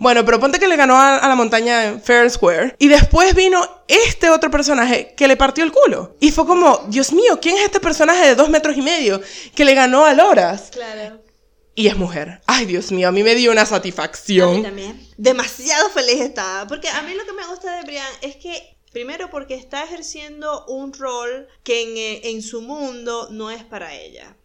Speaker 2: Bueno, pero ponte que le ganó a, a la montaña en Fair and Square. Y después vino este otro personaje que le partió el culo. Y fue como, Dios mío, ¿quién es este personaje de dos metros y medio que le ganó a Loras?
Speaker 1: Claro.
Speaker 2: Y es mujer. Ay, Dios mío, a mí me dio una
Speaker 1: A mí
Speaker 2: satisfacción.
Speaker 1: también. Demasiado feliz estaba. Porque a mí lo que me gusta de Brian es que, primero, porque está ejerciendo un rol que en, eh, en su mundo no es para ella.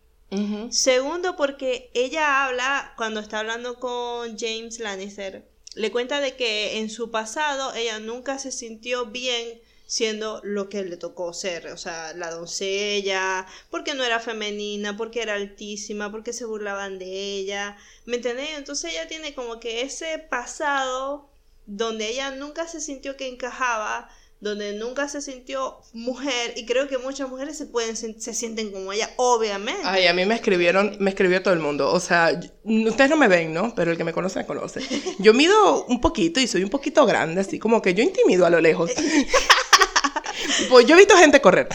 Speaker 1: Segundo, porque ella habla, cuando está hablando con James Lannister, le cuenta de que en su pasado ella nunca se sintió bien siendo lo que le tocó ser, o sea, la doncella, porque no era femenina, porque era altísima, porque se burlaban de ella, ¿me entendés? Entonces ella tiene como que ese pasado donde ella nunca se sintió que encajaba, donde nunca se sintió mujer, y creo que muchas mujeres se pueden se sienten como ella, obviamente.
Speaker 2: Ay, a mí me escribieron, me escribió todo el mundo. O sea, yo- ustedes no me ven, ¿no? Pero el que me conoce, me conoce. *laughs* Yo mido un poquito y soy un poquito grande, así como que yo intimido a lo lejos. *laughs* pues yo he visto gente correr.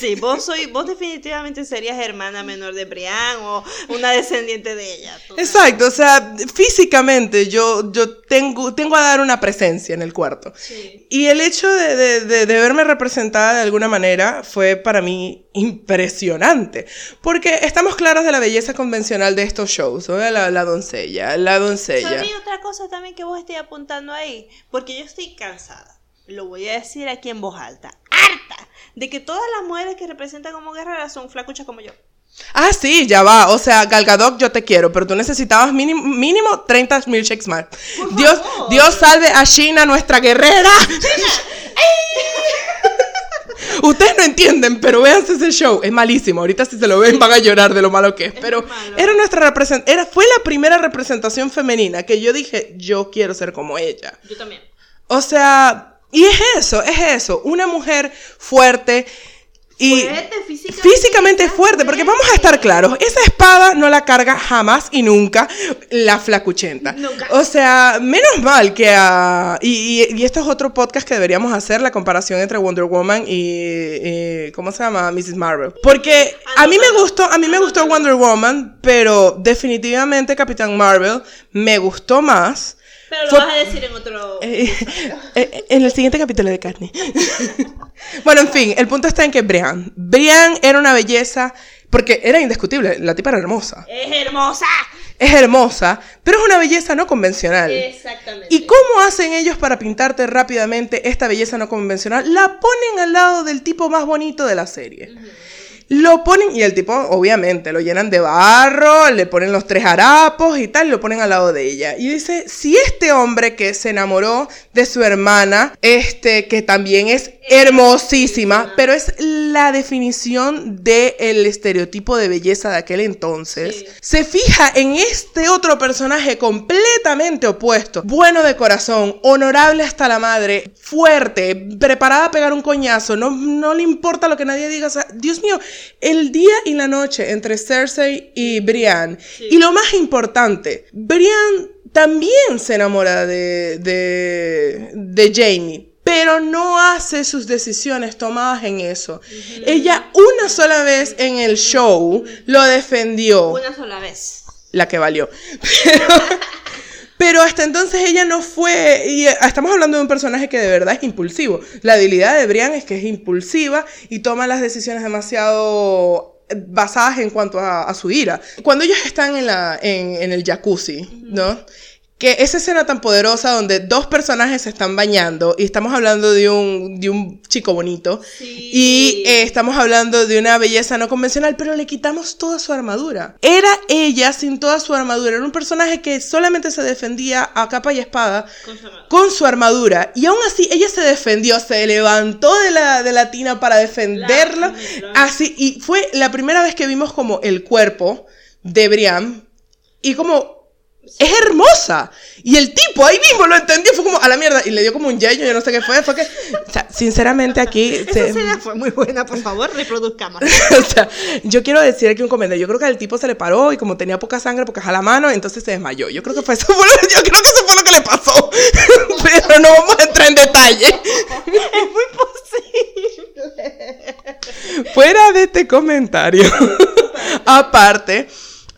Speaker 1: Sí, vos soy, vos definitivamente serías hermana menor de Brian o una descendiente de ella.
Speaker 2: Exacto, o sea, físicamente yo, yo tengo, tengo a dar una presencia en el cuarto.
Speaker 1: Sí.
Speaker 2: Y el hecho de, de- de- de verme representada de alguna manera fue para mí impresionante. Porque estamos claros de la belleza convencional de estos shows. ¿no? La, la doncella, la doncella.
Speaker 1: ¿Sabéis otra cosa también que vos estés apuntando ahí? Porque yo estoy cansada. Lo voy a decir aquí en voz alta. Harta de que todas las mujeres que representan como guerreras son flacuchas como yo.
Speaker 2: Ah, sí, ya va. O sea, Gal Gadot, yo te quiero, pero tú necesitabas mínimo, mínimo 30 milkshakes más. Dios. Dios salve a Sheena, nuestra guerrera. *laughs* Ustedes no entienden, pero véanse ese show. Es malísimo. Ahorita si se lo ven van a llorar de lo malo que es. Pero era nuestra represent era fue la primera representación femenina que yo dije, yo quiero ser como ella.
Speaker 1: Yo también.
Speaker 2: O sea, y es eso, es eso. Una mujer fuerte y
Speaker 1: Fuerte, físicamente.
Speaker 2: físicamente fuerte, porque vamos a estar claros, esa espada no la carga jamás y nunca la flacuchenta.
Speaker 1: Nunca.
Speaker 2: O sea, menos mal que a... Y, y- y esto es otro podcast que deberíamos hacer, la comparación entre Wonder Woman y... y- ¿Cómo se llama? Mrs. Marvel. Porque a mí me gustó, a mí me gustó Wonder Woman, pero definitivamente Capitán Marvel me gustó más.
Speaker 1: Pero lo vas a decir en otro.
Speaker 2: Eh, *laughs* eh, en el siguiente capítulo de Carne. *laughs* bueno, en fin, el punto está en que Brian. Brian era una belleza, porque era indiscutible, la tipa era hermosa.
Speaker 1: Es hermosa.
Speaker 2: Es hermosa, pero es una belleza no convencional.
Speaker 1: Exactamente.
Speaker 2: ¿Y cómo hacen ellos para pintarte rápidamente esta belleza no convencional? La ponen al lado del tipo más bonito de la serie. Lo ponen, y el tipo, obviamente, lo llenan de barro, le ponen los tres harapos y tal, lo ponen al lado de ella. Y dice, si este hombre que se enamoró de su hermana, este, que también es hermosísima, pero es la definición del estereotipo de belleza de aquel entonces, se fija en este otro personaje completamente opuesto, bueno de corazón, honorable hasta la madre, fuerte, preparada a pegar un coñazo, no, no le importa lo que nadie diga, o sea, Dios mío, el día y la noche entre Cersei y Brienne, y lo más importante, Brienne también se enamora de, de, de Jamie pero no hace sus decisiones tomadas en eso. Ella una sola vez en el show lo defendió.
Speaker 1: Una sola vez.
Speaker 2: La que valió. Pero, *laughs* hasta entonces ella no fue, y estamos hablando de un personaje que de verdad es impulsivo. La debilidad de Brian es que es impulsiva y toma las decisiones demasiado basadas en cuanto a, su ira. Cuando ellos están en, la, en el jacuzzi, ¿no? Que esa escena tan poderosa donde dos personajes se están bañando y estamos hablando de un, de un chico bonito y eh, estamos hablando de una belleza no convencional, pero le quitamos toda su armadura. Era ella sin toda su armadura, era un personaje que solamente se defendía a capa y espada con su, armadura y aún así ella se defendió, se levantó de la, de la tina para defenderla, así y fue la primera vez que vimos como el cuerpo de Brian y como es hermosa. Y el tipo ahí mismo lo entendió, fue como a la mierda y le dio como un yeño, yo no sé qué fue, fue que, o sea, sinceramente aquí... *laughs*
Speaker 1: Esa escena fue muy buena, por favor, reproduzcamos. *laughs*
Speaker 2: o sea, yo quiero decir aquí un comentario, yo creo que el tipo se le paró y como tenía poca sangre porque a la mano, entonces se desmayó. Yo creo que fue eso, *laughs* yo creo que eso fue lo que le pasó, pero no vamos a entrar en detalle.
Speaker 1: es muy posible.
Speaker 2: Fuera de este comentario, aparte...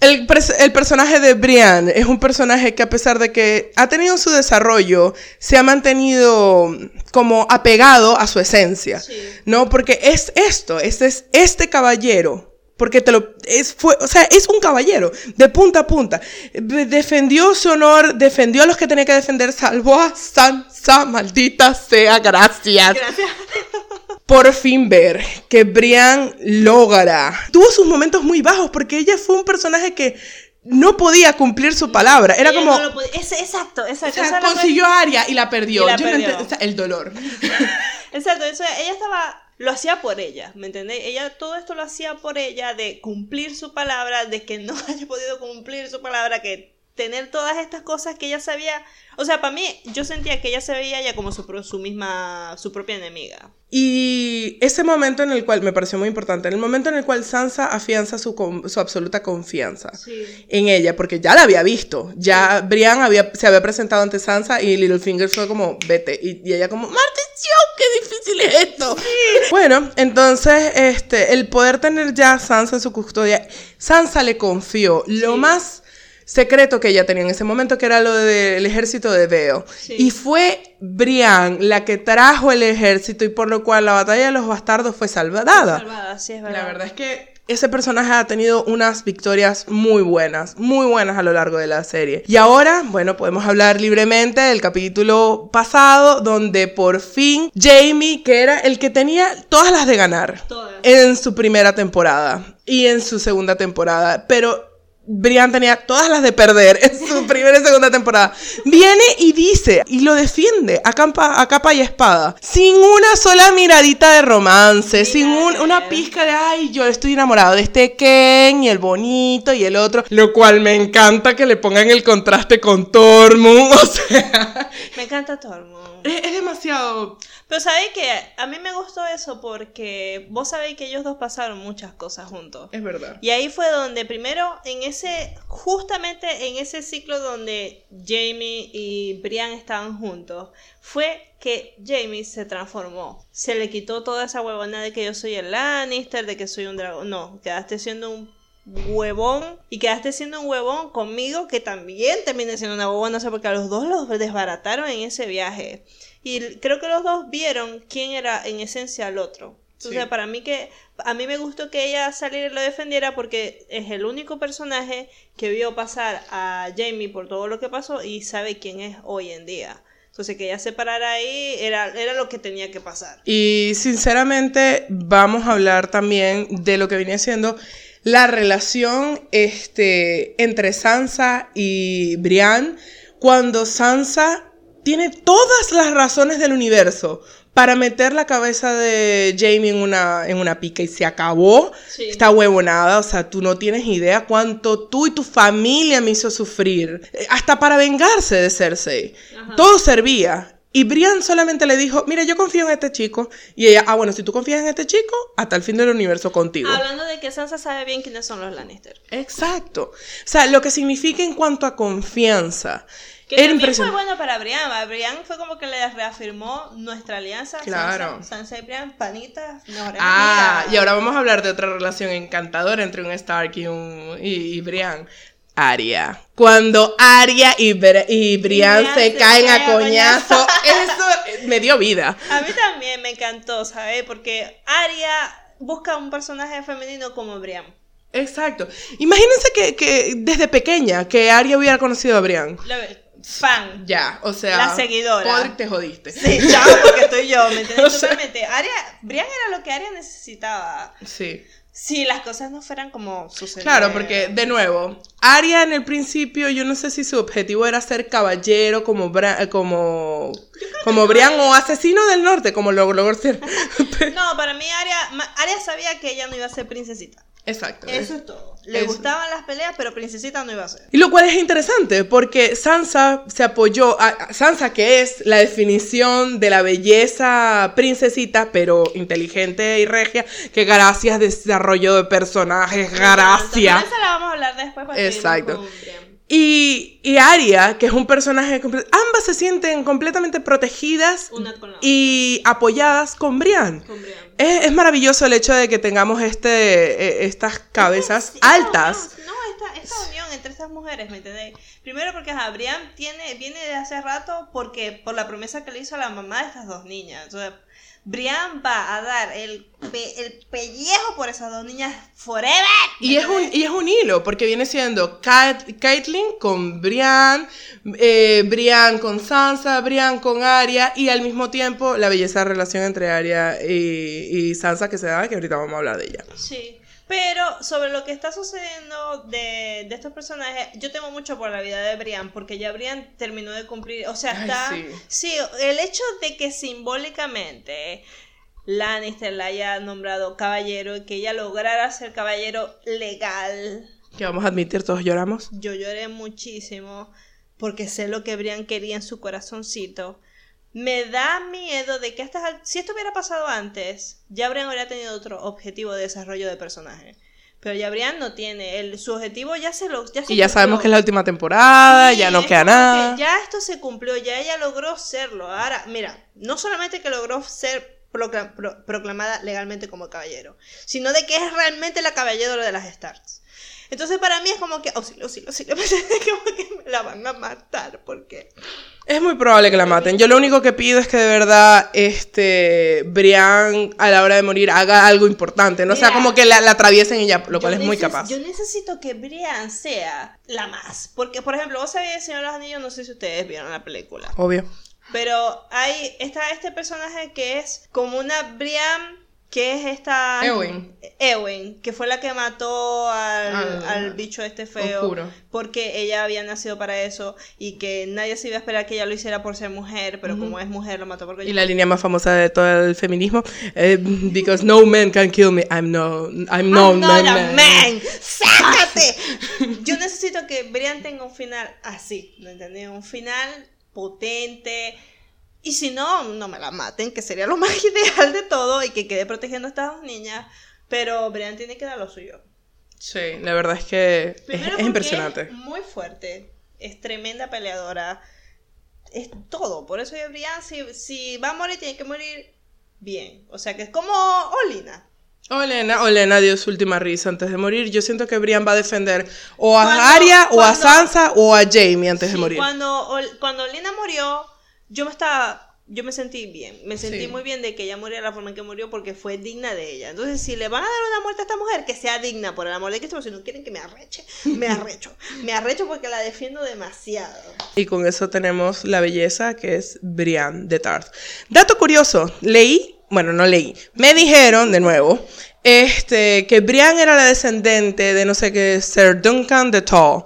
Speaker 2: El, personaje de Brian es un personaje que a pesar de que ha tenido su desarrollo, se ha mantenido como apegado a su esencia, ¿no? Porque es esto, este es este caballero, porque te lo es fue, o sea, es un caballero de punta a punta. Defendió su honor, defendió a los que tenía que defender, salvó a Sansa, maldita sea, gracias. Gracias por fin ver que Brian logra. Tuvo sus momentos muy bajos porque ella fue un personaje que no podía cumplir su palabra. Era como.
Speaker 1: exacto, exacto.
Speaker 2: O sea, consiguió a Aria y la perdió. Yo No el dolor. *laughs*
Speaker 1: exacto, eso, ella estaba. Lo hacía por ella, ¿me entendés? Ella todo esto lo hacía por ella, de cumplir su palabra, de que no *laughs* haya podido cumplir su palabra, que tener todas estas cosas que ella sabía. O sea, para mí, yo sentía que ella se veía ya como su, su misma, su propia enemiga.
Speaker 2: Y ese momento en el cual, me pareció muy importante, en el momento en el cual Sansa afianza su, su absoluta confianza en ella, porque ya la había visto, ya Brian había, se había presentado ante Sansa y Littlefinger fue como, vete, y, ella como, maldición, qué difícil es esto. Bueno, entonces, este, el poder tener ya a Sansa en su custodia, Sansa le confió lo más secreto que ella tenía en ese momento, que era lo del ejército de Veo. Y fue Brian la que trajo el ejército y por lo cual la batalla de los bastardos fue salvada.
Speaker 1: salvada sí, es verdad.
Speaker 2: La verdad es que ese personaje ha tenido unas victorias muy buenas, muy buenas a lo largo de la serie. Y ahora, bueno, podemos hablar libremente del capítulo pasado, donde por fin Jamie, que era el que tenía todas las de ganar en su primera temporada y en su segunda temporada, pero Brian tenía todas las de perder en su *laughs* primera y segunda temporada. Viene y dice, y lo defiende a capa, a capa y espada, sin una sola miradita de romance, sin una pizca de, ay, yo estoy enamorado de este Ken y el bonito y el otro, lo cual me encanta que le pongan el contraste con Tormund, *laughs* o sea...
Speaker 1: Me encanta Tormund.
Speaker 2: Es, es demasiado...
Speaker 1: Pero sabéis que a mí me gustó eso porque vos sabéis que ellos dos pasaron muchas cosas juntos.
Speaker 2: Es verdad.
Speaker 1: Y ahí fue donde primero en ese, justamente en ese ciclo donde Jamie y Brian estaban juntos, fue que Jamie se transformó. Se le quitó toda esa huevona de que yo soy el Lannister, de que soy un dragón. No, quedaste siendo un huevón y quedaste siendo un huevón conmigo que también terminé siendo una huevona, o sea, porque a los dos los desbarataron en ese viaje. Y creo que los dos vieron quién era en esencia el otro. O sea, para mí que a mí me gustó que ella saliera y lo defendiera porque es el único personaje que vio pasar a Jamie por todo lo que pasó y sabe quién es hoy en día. Entonces, que ella se parara ahí era, era lo que tenía que pasar.
Speaker 2: Y sinceramente, vamos a hablar también de lo que venía siendo la relación este, entre Sansa y Brian, cuando Sansa tiene todas las razones del universo para meter la cabeza de Jamie en una, en una pica y se acabó
Speaker 1: Sí.
Speaker 2: esta huevonada. O sea, tú no tienes idea cuánto tú y tu familia me hizo sufrir. Eh, Hasta para vengarse de Cersei.
Speaker 1: Ajá.
Speaker 2: Todo servía. Y Brian solamente le dijo, mira, yo confío en este chico. Y ella, ah, bueno, si tú confías en este chico, hasta el fin del universo contigo.
Speaker 1: Hablando de que Sansa sabe bien quiénes son los Lannister.
Speaker 2: Exacto. O sea, lo que significa en cuanto a confianza.
Speaker 1: Que
Speaker 2: Era
Speaker 1: también fue
Speaker 2: impresionante.
Speaker 1: bueno para Brian. Brian fue como que le reafirmó nuestra alianza.
Speaker 2: Claro.
Speaker 1: Sansa, Sansa y Brian, panitas, mejores
Speaker 2: Ah,
Speaker 1: amigas.
Speaker 2: y ahora vamos a hablar de otra relación encantadora entre un Stark y un y, y Brian. Arya. Cuando Arya y, Br- y Brian
Speaker 1: Brian
Speaker 2: se
Speaker 1: se
Speaker 2: caen a
Speaker 1: a
Speaker 2: coñazo, eso me dio vida.
Speaker 1: A mí también me encantó, ¿sabes? Porque Arya busca un personaje femenino como Brian.
Speaker 2: Exacto. Imagínense que, que desde pequeña que Arya hubiera conocido a Brian.
Speaker 1: Lo Fan.
Speaker 2: Ya, o sea.
Speaker 1: La seguidora.
Speaker 2: Podrick, te jodiste.
Speaker 1: Sí, chao, porque estoy yo, ¿me *laughs* entiendes? Totalmente. Arya, Brian era lo que Arya necesitaba.
Speaker 2: Sí.
Speaker 1: Si las cosas no fueran como sucedieron.
Speaker 2: Claro, porque de nuevo, Arya en el principio, yo no sé si su objetivo era ser caballero como Bra- eh, como como Brian o asesino del norte, como lo logró ser. *laughs*
Speaker 1: No, para mí Arya, ma- Arya sabía que ella no iba a ser princesita.
Speaker 2: Exacto.
Speaker 1: Eso es todo. Le
Speaker 2: Eso.
Speaker 1: gustaban las peleas, pero princesita no iba a ser.
Speaker 2: Y lo cual es interesante porque Sansa se apoyó a a Sansa que es la definición de la belleza princesita, pero inteligente y regia, que gracias a desarrollo de personajes, gracias.
Speaker 1: Pero esa la vamos a hablar después. para
Speaker 2: Exacto.
Speaker 1: Brian.
Speaker 2: Y, y Arya, que es un personaje ambas se sienten completamente protegidas y apoyadas con Brian.
Speaker 1: Con Brian.
Speaker 2: Es, es maravilloso el hecho de que tengamos este, eh, estas cabezas
Speaker 1: Esta
Speaker 2: altas.
Speaker 1: no, esta, esta unión entre estas mujeres, ¿me entendéis? Primero porque ajá, Brian tiene, viene de hace rato porque por la promesa que le hizo a la mamá de estas dos niñas. O sea, Brian va a dar el, pe- el pellejo por esas dos niñas forever. ¿me
Speaker 2: Y es, un, y es un hilo, porque viene siendo Kat- Caitlyn con Brian, eh, Brian con Sansa, Brian con Arya, y al mismo tiempo la belleza relación entre Arya y, y Sansa que se da, que ahorita vamos a hablar de ella.
Speaker 1: Sí. Pero sobre lo que está sucediendo de, de estos personajes, yo temo mucho por la vida de Brian, porque ya Brian terminó de cumplir, o sea,
Speaker 2: Ay,
Speaker 1: está...
Speaker 2: sí.
Speaker 1: sí. el hecho de que simbólicamente Lannister la haya nombrado caballero y que ella lograra ser caballero legal,
Speaker 2: Que vamos a admitir, todos lloramos.
Speaker 1: yo lloré muchísimo porque sé lo que Brian quería en su corazoncito. Me da miedo de que estas al- si esto hubiera pasado antes, ya Brian habría tenido otro objetivo de desarrollo de personaje. Pero ya Brian no tiene, el, su objetivo ya se lo ya se
Speaker 2: Y ya
Speaker 1: cumplió.
Speaker 2: sabemos que es la última temporada,
Speaker 1: Sí,
Speaker 2: ya no queda
Speaker 1: que
Speaker 2: nada.
Speaker 1: Ya esto se cumplió, ya ella logró serlo. Ahora, mira, no solamente que logró ser procla- pro- proclamada legalmente como caballero, sino de que es realmente la caballero de las Starks. Entonces para mí es como que, auxilio, auxilio, auxilio, *laughs* como que me la van a matar, porque...
Speaker 2: Es muy probable que la maten. Yo lo único que pido es que de verdad, este, Brian a la hora de morir haga algo importante. No sea
Speaker 1: Mira.
Speaker 2: como que la, la atraviesen y ya, lo cual
Speaker 1: Yo
Speaker 2: es muy capaz.
Speaker 1: Yo necesito que Brian sea la más. Porque, por ejemplo, vos sabías, Señor los Anillos, no sé si ustedes vieron la película.
Speaker 2: Obvio.
Speaker 1: Pero hay, está este personaje que es como una Brian, que es esta...
Speaker 2: Eowyn.
Speaker 1: Eowyn, que fue la que mató al,
Speaker 2: Al-
Speaker 1: al bicho este feo.
Speaker 2: oscuro.
Speaker 1: Porque ella había nacido para eso y que nadie se iba a esperar que ella lo hiciera por ser mujer, pero como es mujer lo mató porque
Speaker 2: Y la línea más famosa de todo el feminismo, eh, because no man can kill me, I'm no, I'm no,
Speaker 1: I'm not a
Speaker 2: man.
Speaker 1: man. *laughs* ¡Sácate! Yo necesito que Brian tenga un final así, ¿me entendí? Un final potente. Y si no, no me la maten, que sería lo más *laughs* ideal de todo y que quede protegiendo a estas dos niñas. Pero Brian tiene que dar lo suyo.
Speaker 2: Sí, la verdad es que es,
Speaker 1: Primero
Speaker 2: es impresionante.
Speaker 1: Es muy fuerte, es tremenda peleadora, es todo. Por eso yo, Brian, si, si va a morir, tiene que morir bien. O sea que es como Olina.
Speaker 2: Olena, Olena dio su última risa antes de morir. Yo siento que Brian va a defender o a
Speaker 1: Cuando-
Speaker 2: Arya, o a
Speaker 1: cuando-
Speaker 2: Sansa, o a Jamie antes de
Speaker 1: Sí,
Speaker 2: morir.
Speaker 1: Cuando, cuando Olina murió, yo me estaba yo me sentí bien. Me sentí
Speaker 2: Sí.
Speaker 1: muy bien de que ella muriera de la forma en que murió porque fue digna de ella. Entonces, si le van a dar una muerte a esta mujer, que sea digna, por el amor de Cristo, si no quieren que me arreche, me *laughs* arrecho. me arrecho porque la defiendo demasiado.
Speaker 2: Y con eso tenemos la belleza que es Brienne de Tarth. Dato curioso, leí, bueno, no leí, me dijeron de nuevo, este, que Brienne era la descendente de no sé qué, Sir Duncan de Tall,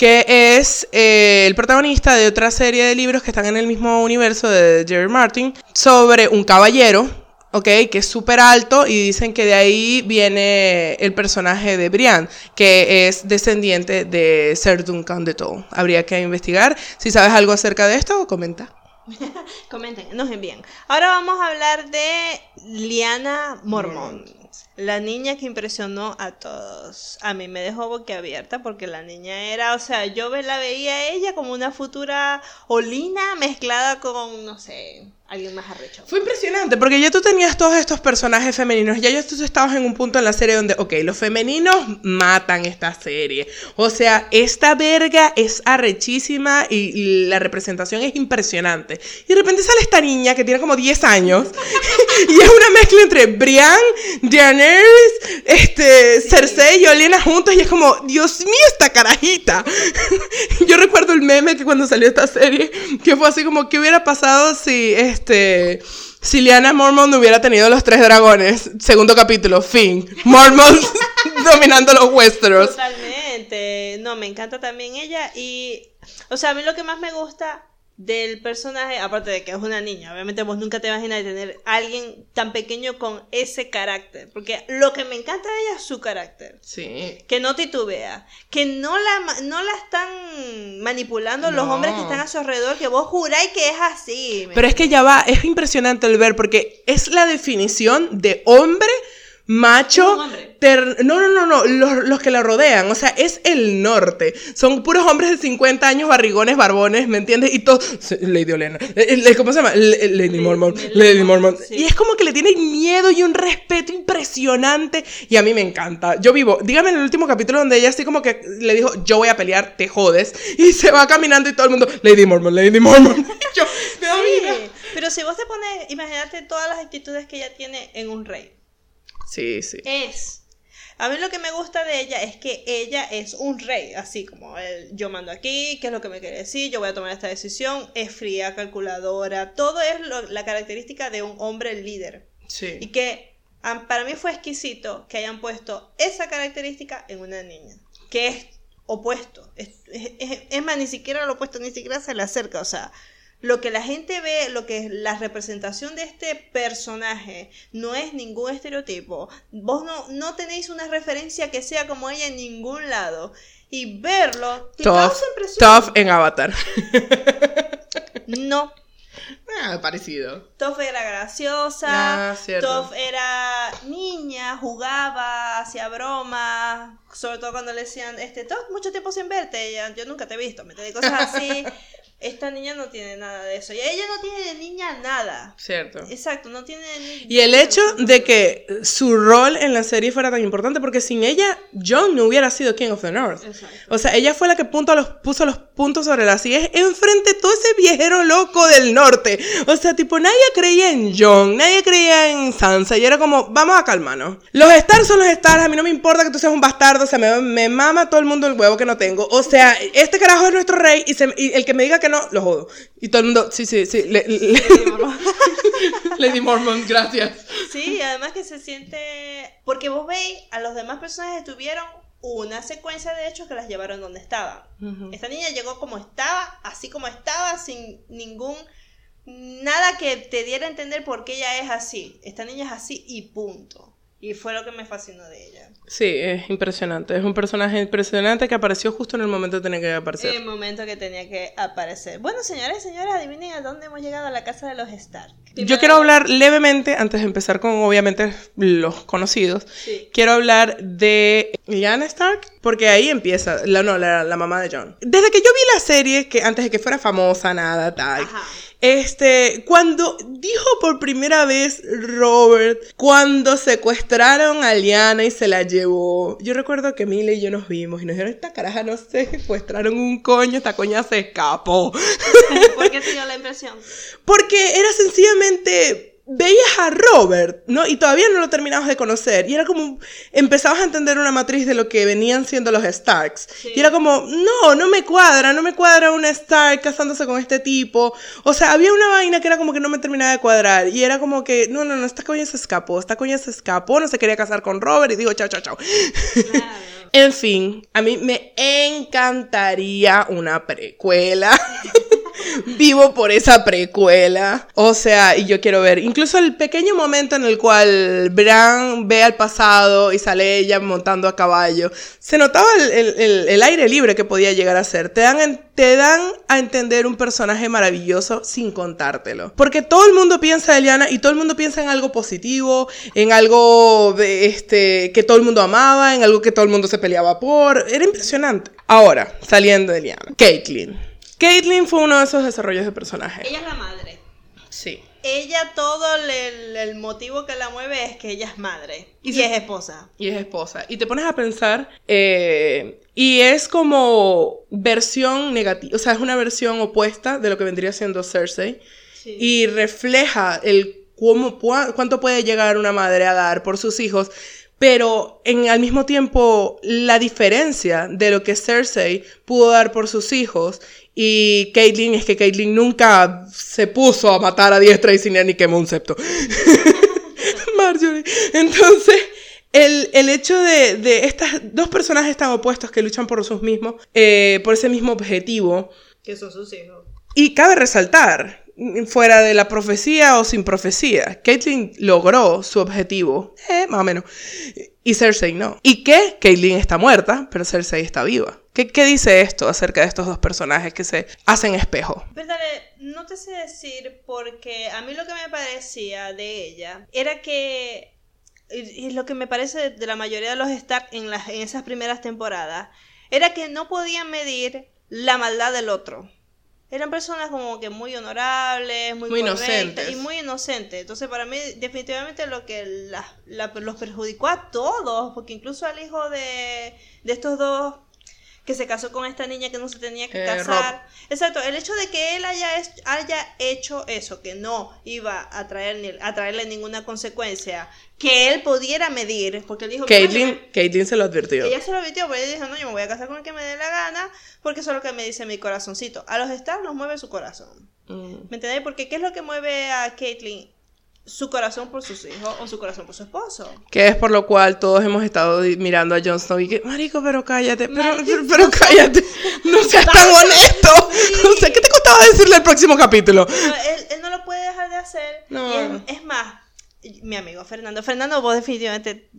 Speaker 2: que es eh, el protagonista de otra serie de libros que están en el mismo universo de Jerry Martin, sobre un caballero, ¿ok? Que es súper alto y dicen que de ahí viene el personaje de Brian, que es descendiente de Sir Duncan de Tall. Habría que investigar. Si sabes algo acerca de esto, comenta. *laughs*
Speaker 1: Comenten, nos envían. Ahora vamos a hablar de Liana Mormont. La niña que impresionó a todos. A mí me dejó boquiabierta porque la niña era, o sea, yo la veía a ella como una futura Olina mezclada con, no sé, alguien más arrecho.
Speaker 2: Fue impresionante porque ya tú tenías todos estos personajes femeninos, ya ya tú estabas en un punto en la serie donde, ok, los femeninos matan esta serie. O sea, esta verga es arrechísima y, la representación es impresionante. Y de repente sale esta niña que tiene como 10 años *laughs* y es una mezcla entre Brian, Daenerys, este, Cersei y Olenna juntos y es como, Dios mío, esta carajita. *laughs* Yo recuerdo el meme que cuando salió esta serie, que fue así como, ¿qué hubiera pasado si, este, si Lyanna Mormont hubiera tenido los tres dragones? Segundo capítulo, fin. Mormont *laughs* dominando los Westeros.
Speaker 1: Totalmente. No, me encanta también ella y, o sea, a mí lo que más me gusta del personaje, aparte de que es una niña, obviamente vos nunca te imaginas tener a alguien tan pequeño con ese carácter, porque lo que me encanta de ella es su carácter.
Speaker 2: Sí.
Speaker 1: Que no titubea, que no la, no la están manipulando los hombres que están a su alrededor, que vos juráis que es así. ¿me
Speaker 2: Pero es que ya va, es impresionante el ver porque es la definición de hombre macho. Ter- no, no, no, no, los, los que la rodean, o sea, es el norte. Son puros hombres de 50 años, barrigones, barbones, ¿me entiendes? Y todo. Lady Olena. eh, eh, ¿Cómo se llama? L- Lady Mormon.
Speaker 1: Lady
Speaker 2: Mormon. Y es como que le tienen miedo y un respeto impresionante. Y a mí me encanta. Yo vivo, dígame en el último capítulo donde ella así como que le dijo, yo voy a pelear, te jodes. Y se va caminando y todo el mundo, Lady Mormon, Lady Mormon. *laughs* Yo.
Speaker 1: Sí, pero si vos te pones, imagínate todas las actitudes que ella tiene en un rey.
Speaker 2: Sí, sí.
Speaker 1: es. A mí lo que me gusta de ella es que ella es un rey, así como el, yo mando aquí, qué es lo que me quiere decir, yo voy a tomar esta decisión, es fría, calculadora, todo es lo- la característica de un hombre líder. Y
Speaker 2: Sí.
Speaker 1: que am, para mí fue exquisito que hayan puesto esa característica en una niña, que es opuesto. Es, es- es- es más, ni siquiera lo opuesto, ni siquiera se le acerca. O sea, lo que la gente ve, lo que es la representación de este personaje, no es ningún estereotipo. Vos no, no tenéis una referencia que sea como ella en ningún lado. Y verlo te
Speaker 2: Tough,
Speaker 1: causa impresión.
Speaker 2: tough en Avatar. *laughs*
Speaker 1: No,
Speaker 2: Ah, parecido.
Speaker 1: Toph era graciosa,
Speaker 2: Ah.
Speaker 1: Toph era niña, jugaba, hacía bromas, sobre todo cuando le decían, este, Toph, mucho tiempo sin verte, ella, yo nunca te he visto, me te cosas así. *laughs* Esta niña no tiene nada de eso, y ella no tiene de niña nada.
Speaker 2: Cierto.
Speaker 1: Exacto, no tiene... de ni-
Speaker 2: Y el hecho de que su rol en la serie fuera tan importante, porque sin ella, Jon no hubiera sido King of the North.
Speaker 1: Exacto.
Speaker 2: O sea, ella fue la que punto los, puso los puntos sobre las sillas enfrente de todo ese viejero loco del norte. O sea, tipo, nadie creía en Jon, nadie creía en Sansa, y era como, vamos a calmarnos. Los Stars son los Stars, a mí no me importa que tú seas un bastardo, o sea, me, me mama todo el mundo el huevo que no tengo. O sea, este carajo es nuestro rey, y, se- y el que me diga que no, lo jodo. Y todo el mundo, sí, sí, sí, le- le- Lady Mormon, *laughs* gracias.
Speaker 1: Sí, además que se siente... Porque vos veis, a los demás personajes tuvieron una secuencia de hechos que las llevaron donde estaban. Esta niña llegó como estaba, así como estaba, sin ningún... Nada que te diera a entender por qué ella es así. Esta niña es así y punto. Y fue lo que me fascinó de ella.
Speaker 2: Sí, es impresionante. Es un personaje impresionante que apareció justo en el momento de tener que aparecer.
Speaker 1: El momento que tenía que aparecer. Bueno, señores y señoras, adivinen a dónde hemos llegado a la casa de los Stark.
Speaker 2: Yo quiero hablar levemente, antes de empezar con obviamente los conocidos,
Speaker 1: Sí.
Speaker 2: quiero hablar de Lyanna Stark, porque ahí empieza, la, no, la, la mamá de John. Desde que yo vi la serie, que antes de que fuera famosa, nada, tal,
Speaker 1: Ajá.
Speaker 2: Este, cuando dijo por primera vez Robert, cuando secuestraron a Liana y se la llevó, yo recuerdo que Mila y yo nos vimos y nos dijeron, esta caraja no se secuestraron un coño, esta coña se escapó. *laughs*
Speaker 1: ¿Por qué te dio la impresión?
Speaker 2: Porque era sencillamente veías a Robert, ¿no? Y todavía no lo terminabas de conocer. Y era como, empezabas a entender una matriz de lo que venían siendo los Starks. Y era como, no, no me cuadra, no me cuadra un Stark casándose con este tipo. O sea, había una vaina que era como que no me terminaba de cuadrar. Y era como que, no, no, no, esta coña se escapó, esta coña se escapó, no se quería casar con Robert y digo, chao, chao, chao. *laughs* en fin, a mí me encantaría una precuela. *laughs* vivo por esa precuela. O sea, y yo quiero ver incluso el pequeño momento en el cual Bran ve al pasado y sale ella montando a caballo. Se notaba el, aire libre que podía llegar a ser. Te dan, te dan a entender un personaje maravilloso sin contártelo. Porque todo el mundo piensa en Eliana y todo el mundo piensa en algo positivo, en algo de este, que todo el mundo amaba, en algo que todo el mundo se peleaba por. Era impresionante. Ahora, saliendo de Eliana. Caitlyn. Caitlyn fue uno de esos desarrollos de personaje.
Speaker 1: Ella es la madre.
Speaker 2: Sí.
Speaker 1: Ella, todo el, motivo que la mueve es que ella es madre. Y, es esposa.
Speaker 2: Y es esposa. Y te pones a pensar, eh, y es como versión negativa, o sea, es una versión opuesta de lo que vendría siendo Cersei. Sí. Y refleja el cómo, cuánto puede llegar una madre a dar por sus hijos pero en al mismo tiempo la diferencia de lo que Cersei pudo dar por sus hijos y Caitlyn es que Caitlyn nunca se puso a matar a diestra y sin ni quemó un septo. *laughs* Marjorie. Entonces, el, el hecho de, de estos dos personajes tan opuestos que luchan por sus mismos, eh, por ese mismo objetivo.
Speaker 1: Que son sus hijos.
Speaker 2: Y cabe resaltar fuera de la profecía o sin profecía. Caitlyn logró su objetivo, eh, más o menos, y Cersei no. ¿Y qué? Caitlyn está muerta, pero Cersei está viva. ¿Qué, ¿Qué, dice esto acerca de estos dos personajes que se hacen espejo?
Speaker 1: Verdad, no te sé decir porque a mí lo que me parecía de ella era que, y lo que me parece de la mayoría de los Stark en, las, en esas primeras temporadas, era que no podían medir la maldad del otro eran personas como que muy honorables, muy, muy inocentes y muy inocentes. Entonces, para mí, definitivamente lo que los perjudicó a todos, porque incluso al hijo de, de estos dos que se casó con esta niña que no se tenía que eh, casar. Exacto, el hecho de que él haya, haya hecho eso, que no iba a, traer, a traerle ninguna consecuencia, que él pudiera medir, porque él dijo...
Speaker 2: Caitlyn, se lo advirtió.
Speaker 1: Ella se lo advirtió, pero ella dijo, no, yo me voy a casar con el que me dé la gana, porque eso es lo que me dice mi corazoncito. A los Stars nos mueve su corazón. Mm. ¿Me entendéis? Porque ¿qué es lo que mueve a Caitlyn? su corazón por sus hijos o su corazón por su esposo.
Speaker 2: Que es por lo cual todos hemos estado mirando a Jon Snow y que, marico, pero cállate, pero, pero, cállate, no seas tan honesto. No sé, ¿qué te costaba decirle el próximo capítulo?
Speaker 1: él, no lo puede dejar de hacer. No. es, más, mi amigo Fernando, Fernando, vos definitivamente,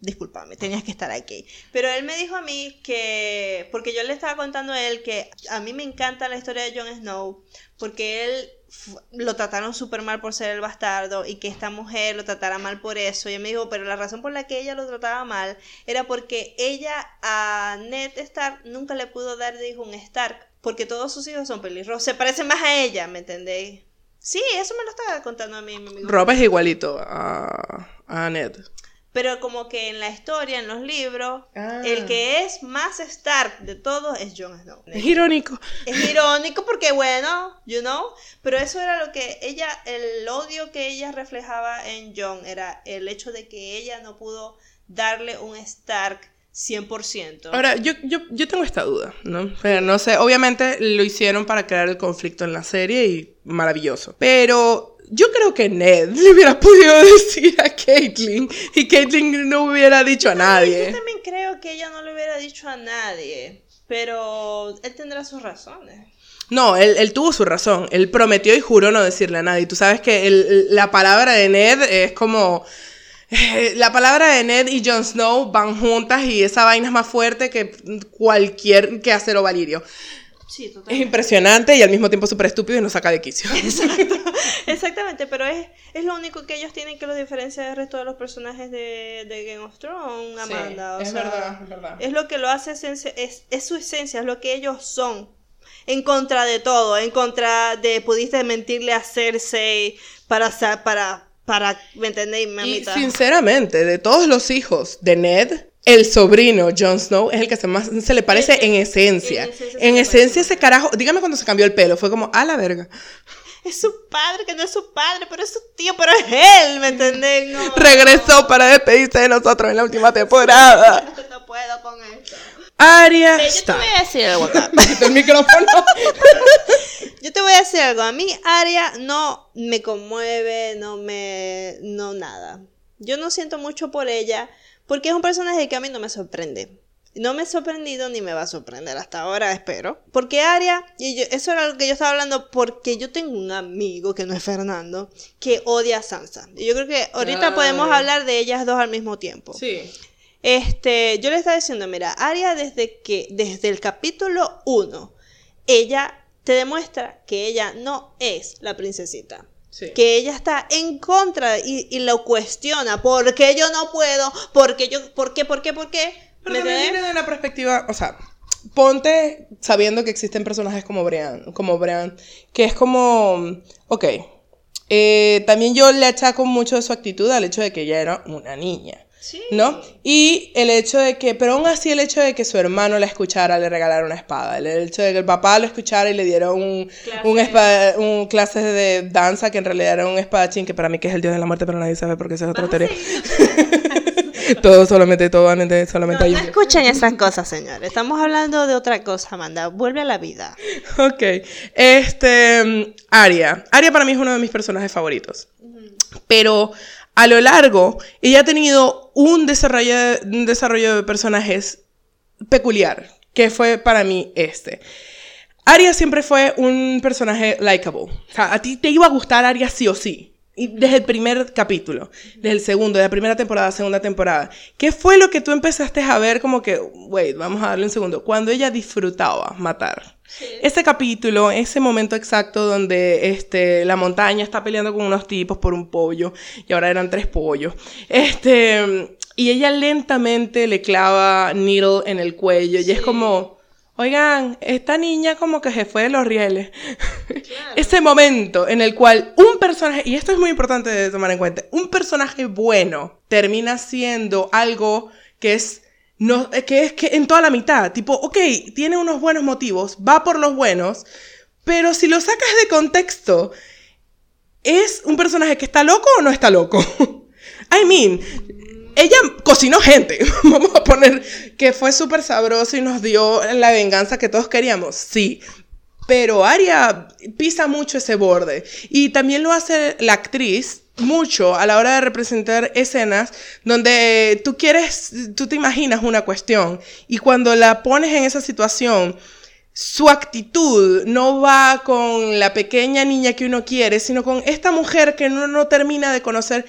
Speaker 1: discúlpame, tenías que estar aquí. Pero él me dijo a mí que, porque yo le estaba contando a él que a mí me encanta la historia de Jon Snow, porque él lo trataron súper mal por ser el bastardo y que esta mujer lo tratara mal por eso. Y él me dijo, pero la razón por la que ella lo trataba mal era porque ella a Ned Stark nunca le pudo dar de hijo un Stark, porque todos sus hijos son pelirrojos. Se parecen más a ella, ¿me entendéis? Sí, eso me lo estaba contando a mí, mi amigo.
Speaker 2: Rob es igualito a, a Ned.
Speaker 1: Pero como que en la historia, en los libros, ah. el que es más Stark de todos es Jon Snow.
Speaker 2: Es irónico.
Speaker 1: Es irónico porque, bueno, you know, pero eso era lo que ella, el odio que ella reflejaba en Jon era el hecho de que ella no pudo darle un Stark 100%.
Speaker 2: Ahora, yo, yo, yo tengo esta duda, ¿no? Pero no sé, obviamente lo hicieron para crear el conflicto en la serie y maravilloso. Pero yo creo que Ned le hubiera podido *laughs* decir a Caitlyn y Caitlyn no hubiera dicho a nadie.
Speaker 1: Yo también creo que ella no le hubiera dicho a nadie, pero él tendrá sus razones.
Speaker 2: No, él, tuvo su razón. Él prometió y juró no decirle a nadie. Tú sabes que la palabra de Ned es como... *laughs* La palabra de Ned y Jon Snow van juntas y esa vaina es más fuerte que cualquier que hacer o Valirio. Es impresionante y al mismo tiempo súper estúpido y nos saca de quicio. *laughs* *laughs*
Speaker 1: exactamente, pero es, es lo único que ellos tienen que lo diferencia del resto de los personajes de, de Game of Thrones, Amanda. es verdad, es verdad. Es lo que lo hace, es, es su esencia, es lo que ellos son. en contra de todo, en contra de pudiste mentirle a Cersei para para para ¿me entendéis,
Speaker 2: mamita? Y sinceramente, de todos los hijos de Ned, el sobrino Jon Snow es el que se más se le parece en esencia. En esencia, ese carajo, dígame cuando se cambió el pelo, fue como a la verga
Speaker 1: es su padre, que no es su padre, pero es su tío, pero es él, ¿me entendés? *laughs*
Speaker 2: Regresó para despedirse de nosotros en la última temporada. *laughs*
Speaker 1: no puedo con esto.
Speaker 2: Aria
Speaker 1: Yo te voy a decir algo acá. *laughs*
Speaker 2: el micrófono. *laughs*
Speaker 1: Yo te voy a decir algo. A mí Aria no me conmueve, no me... no nada. Yo no siento mucho por ella porque es un personaje que a mí no me sorprende. No me ha sorprendido ni me va a sorprender hasta ahora, espero. Porque Aria, y eso era lo que yo estaba hablando, porque yo tengo un amigo que no es Fernando, que odia a Sansa. Y yo creo que ahorita podemos hablar de ellas dos al mismo tiempo.
Speaker 2: Sí.
Speaker 1: Este, yo le estaba diciendo, mira, Aria desde que, desde el capítulo 1, ella te demuestra que ella no es la princesita. Sí. Que ella está en contra y, y, lo cuestiona. ¿Por qué yo no puedo? ¿Por qué yo? ¿Por qué? ¿Por qué? ¿Por qué?
Speaker 2: Pero también viene de una perspectiva, o sea, ponte sabiendo que existen personajes como Brian, como Brian, que es como, ok, eh, también yo le achaco mucho de su actitud al hecho de que ella era una niña. Sí. ¿No? Y el hecho de que, pero aún así el hecho de que su hermano la escuchara, le regalara una espada, el hecho de que el papá lo escuchara y le diera un, clase. un, clase de danza que en realidad era un espadachín, que para mí que es el dios de la muerte, pero nadie sabe porque esa es otra teoría. *laughs* todo solamente, todo solamente
Speaker 1: no, no escuchen esas cosas, señores. Estamos hablando de otra cosa, Amanda. Vuelve a la vida.
Speaker 2: Ok. Este, Aria. Aria para mí es uno de mis personajes favoritos. Pero a lo largo, ella ha tenido un desarrollo, de personajes peculiar, que fue para mí este. Aria siempre fue un personaje likable. A ti te iba a gustar Aria sí o sí. Y desde el primer capítulo, desde el segundo, de la primera temporada, segunda temporada, ¿qué fue lo que tú empezaste a ver como que, wait, vamos a darle un segundo, cuando ella disfrutaba matar? Ese capítulo, ese momento exacto donde este, la montaña está peleando con unos tipos por un pollo, y ahora eran tres pollos, este, y ella lentamente le clava needle en el cuello, y es como Oigan, esta niña como que se fue de los rieles. *laughs* Ese momento en el cual un personaje, y esto es muy importante de tomar en cuenta, un personaje bueno termina siendo algo que es, no, que es que en toda la mitad, tipo, ok, tiene unos buenos motivos, va por los buenos, pero si lo sacas de contexto, ¿es un personaje que está loco o no está loco? *laughs* I mean, ella cocinó gente, *laughs* vamos a poner que fue súper sabroso y nos dio la venganza que todos queríamos, sí. Pero Aria pisa mucho ese borde y también lo hace la actriz mucho a la hora de representar escenas donde tú quieres, tú te imaginas una cuestión y cuando la pones en esa situación, su actitud no va con la pequeña niña que uno quiere, sino con esta mujer que uno no termina de conocer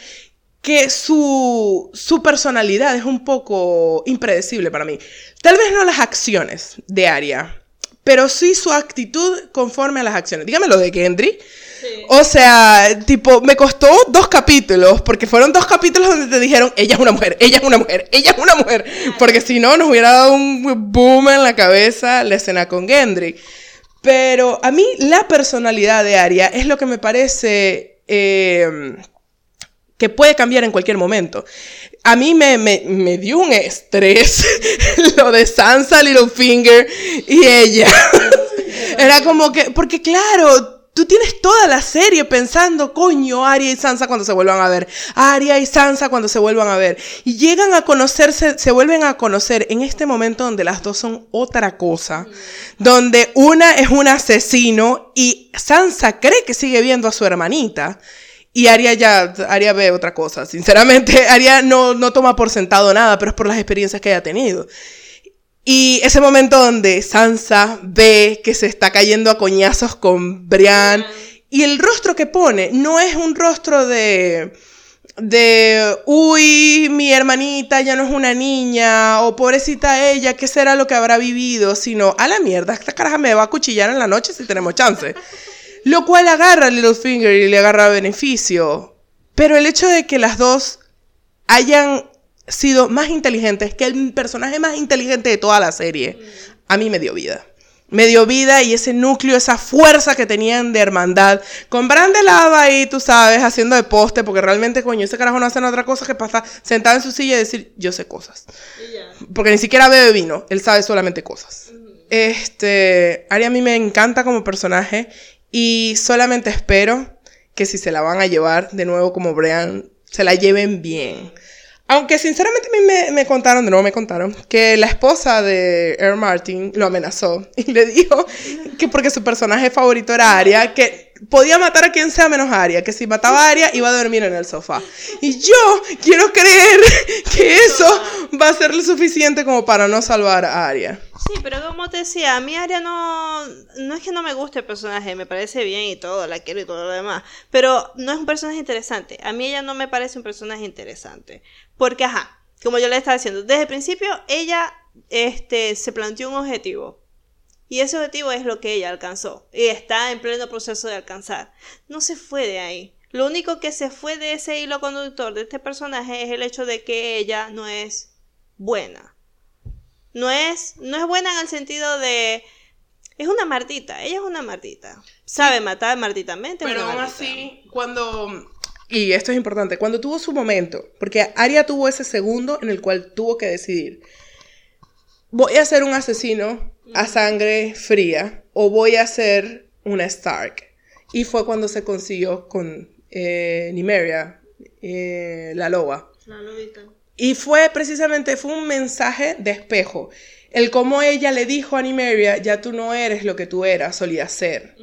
Speaker 2: que su, su personalidad es un poco impredecible para mí. Tal vez no las acciones de Aria, pero sí su actitud conforme a las acciones. Dígame lo de Gendry. O sea, tipo, me costó dos capítulos, porque fueron dos capítulos donde te dijeron, ella es una mujer, ella es una mujer, ella es una mujer, porque si no nos hubiera dado un boom en la cabeza la escena con Gendry. Pero a mí la personalidad de Aria es lo que me parece... Eh, que puede cambiar en cualquier momento. A mí me, me, me dio un estrés *laughs* lo de Sansa, Littlefinger y ella. *laughs* Era como que, porque claro, tú tienes toda la serie pensando, coño, Arya y Sansa cuando se vuelvan a ver, Arya y Sansa cuando se vuelvan a ver. Y llegan a conocerse, se vuelven a conocer en este momento donde las dos son otra cosa, donde una es un asesino y Sansa cree que sigue viendo a su hermanita. Y Aria ya, Aria ve otra cosa. Sinceramente, *laughs* Aria no, no toma por sentado nada, pero es por las experiencias que haya tenido. Y ese momento donde Sansa ve que se está cayendo a coñazos con Brian y el rostro que pone no es un rostro de de uy, mi hermanita ya no es una niña o pobrecita ella, ¿qué será lo que habrá vivido? Sino a la mierda, esta caraja me va a cuchillar en la noche si tenemos chance. Lo cual agarra a Littlefinger y le agarra beneficio. Pero el hecho de que las dos hayan sido más inteligentes que el personaje más inteligente de toda la serie, a mí me dio vida. me dio vida y ese núcleo, esa fuerza que tenían de hermandad. Con Bran de lado ahí, tú sabes, haciendo de poste, porque realmente, coño, ese carajo no hace otra cosa que pasar sentado en su silla y decir, yo sé cosas. Porque ni siquiera bebe vino, él sabe solamente cosas. Este, Arya a mí me encanta como personaje y solamente espero que si se la van a llevar de nuevo como Bran, se la lleven bien. Aunque sinceramente a mí me, me, contaron, de nuevo me contaron, que la esposa de Earl Martin lo amenazó *laughs* y le dijo que porque su personaje favorito era Arya, que podía matar a quien sea menos a Arya, que si mataba a Arya iba a dormir en el sofá. Y yo quiero creer *laughs* que eso va a ser lo suficiente como para no salvar a Arya.
Speaker 1: Sí, pero como te decía, a mí Arya no, no es que no me guste el personaje, me parece bien y todo, la quiero y todo lo demás, pero no es un personaje interesante. A mí ella no me parece un personaje interesante. Porque, ajá, como yo le estaba diciendo, desde el principio ella este, se planteó un objetivo. Y ese objetivo es lo que ella alcanzó. Y está en pleno proceso de alcanzar. No se fue de ahí. Lo único que se fue de ese hilo conductor de este personaje es el hecho de que ella no es buena. No es, no es buena en el sentido de... Es una martita, ella es una martita. Sabe matar martitamente.
Speaker 2: Pero aún así, cuando... Y esto es importante, cuando tuvo su momento, porque Aria tuvo ese segundo en el cual tuvo que decidir, voy a ser un asesino a sangre fría o voy a ser una Stark. Y fue cuando se consiguió con eh, Nimeria, eh, la loba.
Speaker 1: La lobita.
Speaker 2: Y fue precisamente, fue un mensaje de espejo. El cómo ella le dijo a Nimeria, ya tú no eres lo que tú eras, solías ser.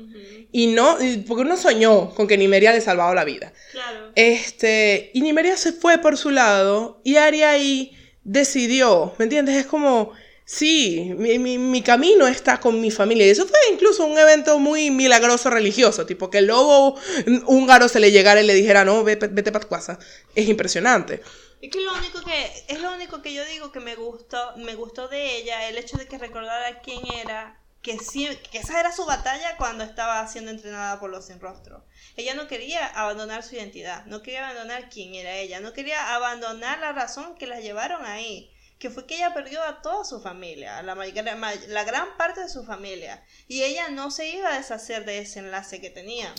Speaker 2: Y no, porque uno soñó con que Nimeria le salvaba la vida.
Speaker 1: Claro.
Speaker 2: Este, y Nimeria se fue por su lado y Aria ahí decidió, ¿me entiendes? Es como, sí, mi, mi, mi, camino está con mi familia. Y eso fue incluso un evento muy milagroso religioso, tipo que el lobo húngaro se le llegara y le dijera, no, vete, vete para tu casa. Es impresionante.
Speaker 1: Es que lo único que es lo único que yo digo que me gustó, me gustó de ella, el hecho de que recordara quién era, que sí, que esa era su batalla cuando estaba siendo entrenada por los sin rostro. Ella no quería abandonar su identidad, no quería abandonar quién era ella, no quería abandonar la razón que la llevaron ahí que fue que ella perdió a toda su familia, la, la gran parte de su familia, y ella no se iba a deshacer de ese enlace que tenían.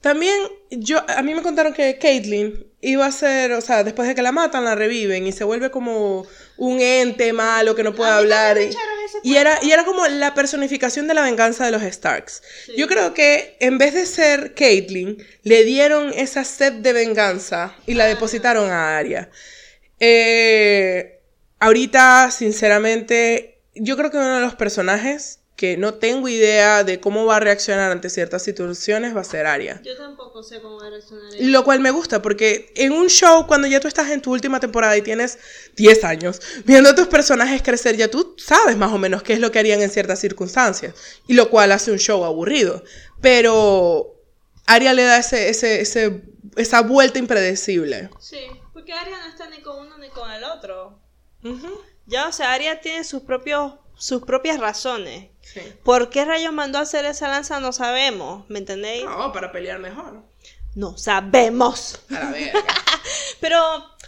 Speaker 2: También yo, a mí me contaron que Caitlyn iba a ser, o sea, después de que la matan, la reviven y se vuelve como un ente malo que no puede hablar. Y, y, era, y era como la personificación de la venganza de los Starks. Sí. Yo creo que en vez de ser Caitlyn, le dieron esa sed de venganza y la depositaron a Arya. Eh, Ahorita, sinceramente, yo creo que uno de los personajes que no tengo idea de cómo va a reaccionar ante ciertas situaciones va a ser Arya.
Speaker 1: Yo tampoco sé cómo va a reaccionar.
Speaker 2: Lo cual me gusta porque en un show cuando ya tú estás en tu última temporada y tienes 10 años viendo a tus personajes crecer, ya tú sabes más o menos qué es lo que harían en ciertas circunstancias y lo cual hace un show aburrido. Pero Arya le da ese, ese, ese, esa vuelta impredecible.
Speaker 1: Sí, porque Arya no está ni con uno ni con el otro. Uh -huh. Ya, o sea, Arya tiene sus propios sus propias razones.
Speaker 2: Sí.
Speaker 1: ¿Por qué rayos mandó a hacer esa lanza? No sabemos, ¿me entendéis?
Speaker 2: No, para pelear mejor.
Speaker 1: No sabemos.
Speaker 2: A la verga. *laughs*
Speaker 1: pero,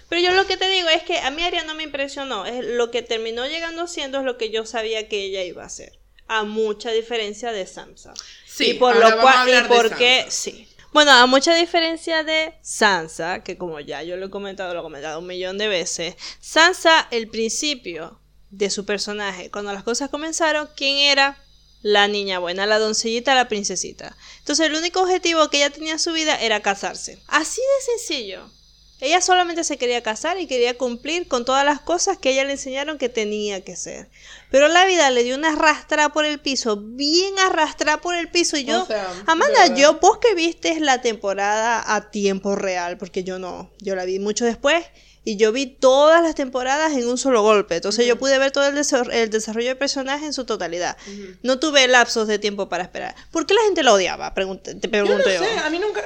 Speaker 1: pero yo lo que te digo es que a mí Arya no me impresionó. Es lo que terminó llegando siendo es lo que yo sabía que ella iba a hacer. A mucha diferencia de Sansa.
Speaker 2: Sí,
Speaker 1: y por lo cual, y porque, sí. Bueno, a mucha diferencia de Sansa, que como ya yo lo he comentado, lo he comentado un millón de veces, Sansa, el principio de su personaje, cuando las cosas comenzaron, ¿quién era? La niña buena, la doncellita, la princesita. Entonces el único objetivo que ella tenía en su vida era casarse. Así de sencillo. Ella solamente se quería casar y quería cumplir con todas las cosas que ella le enseñaron que tenía que ser. Pero la vida le dio una arrastrada por el piso, bien arrastrada por el piso. Y yo,
Speaker 2: O sea,
Speaker 1: Amanda, yo, vos que viste la temporada a tiempo real, porque yo no, yo la vi mucho después. Y yo vi todas las temporadas en un solo golpe. Entonces yo pude ver todo el, desa- el desarrollo del personaje en su totalidad. No tuve lapsos de tiempo para esperar. ¿Por qué la gente la odiaba? Te
Speaker 2: Yo
Speaker 1: pregunto
Speaker 2: no
Speaker 1: yo.
Speaker 2: sé, a mí nunca.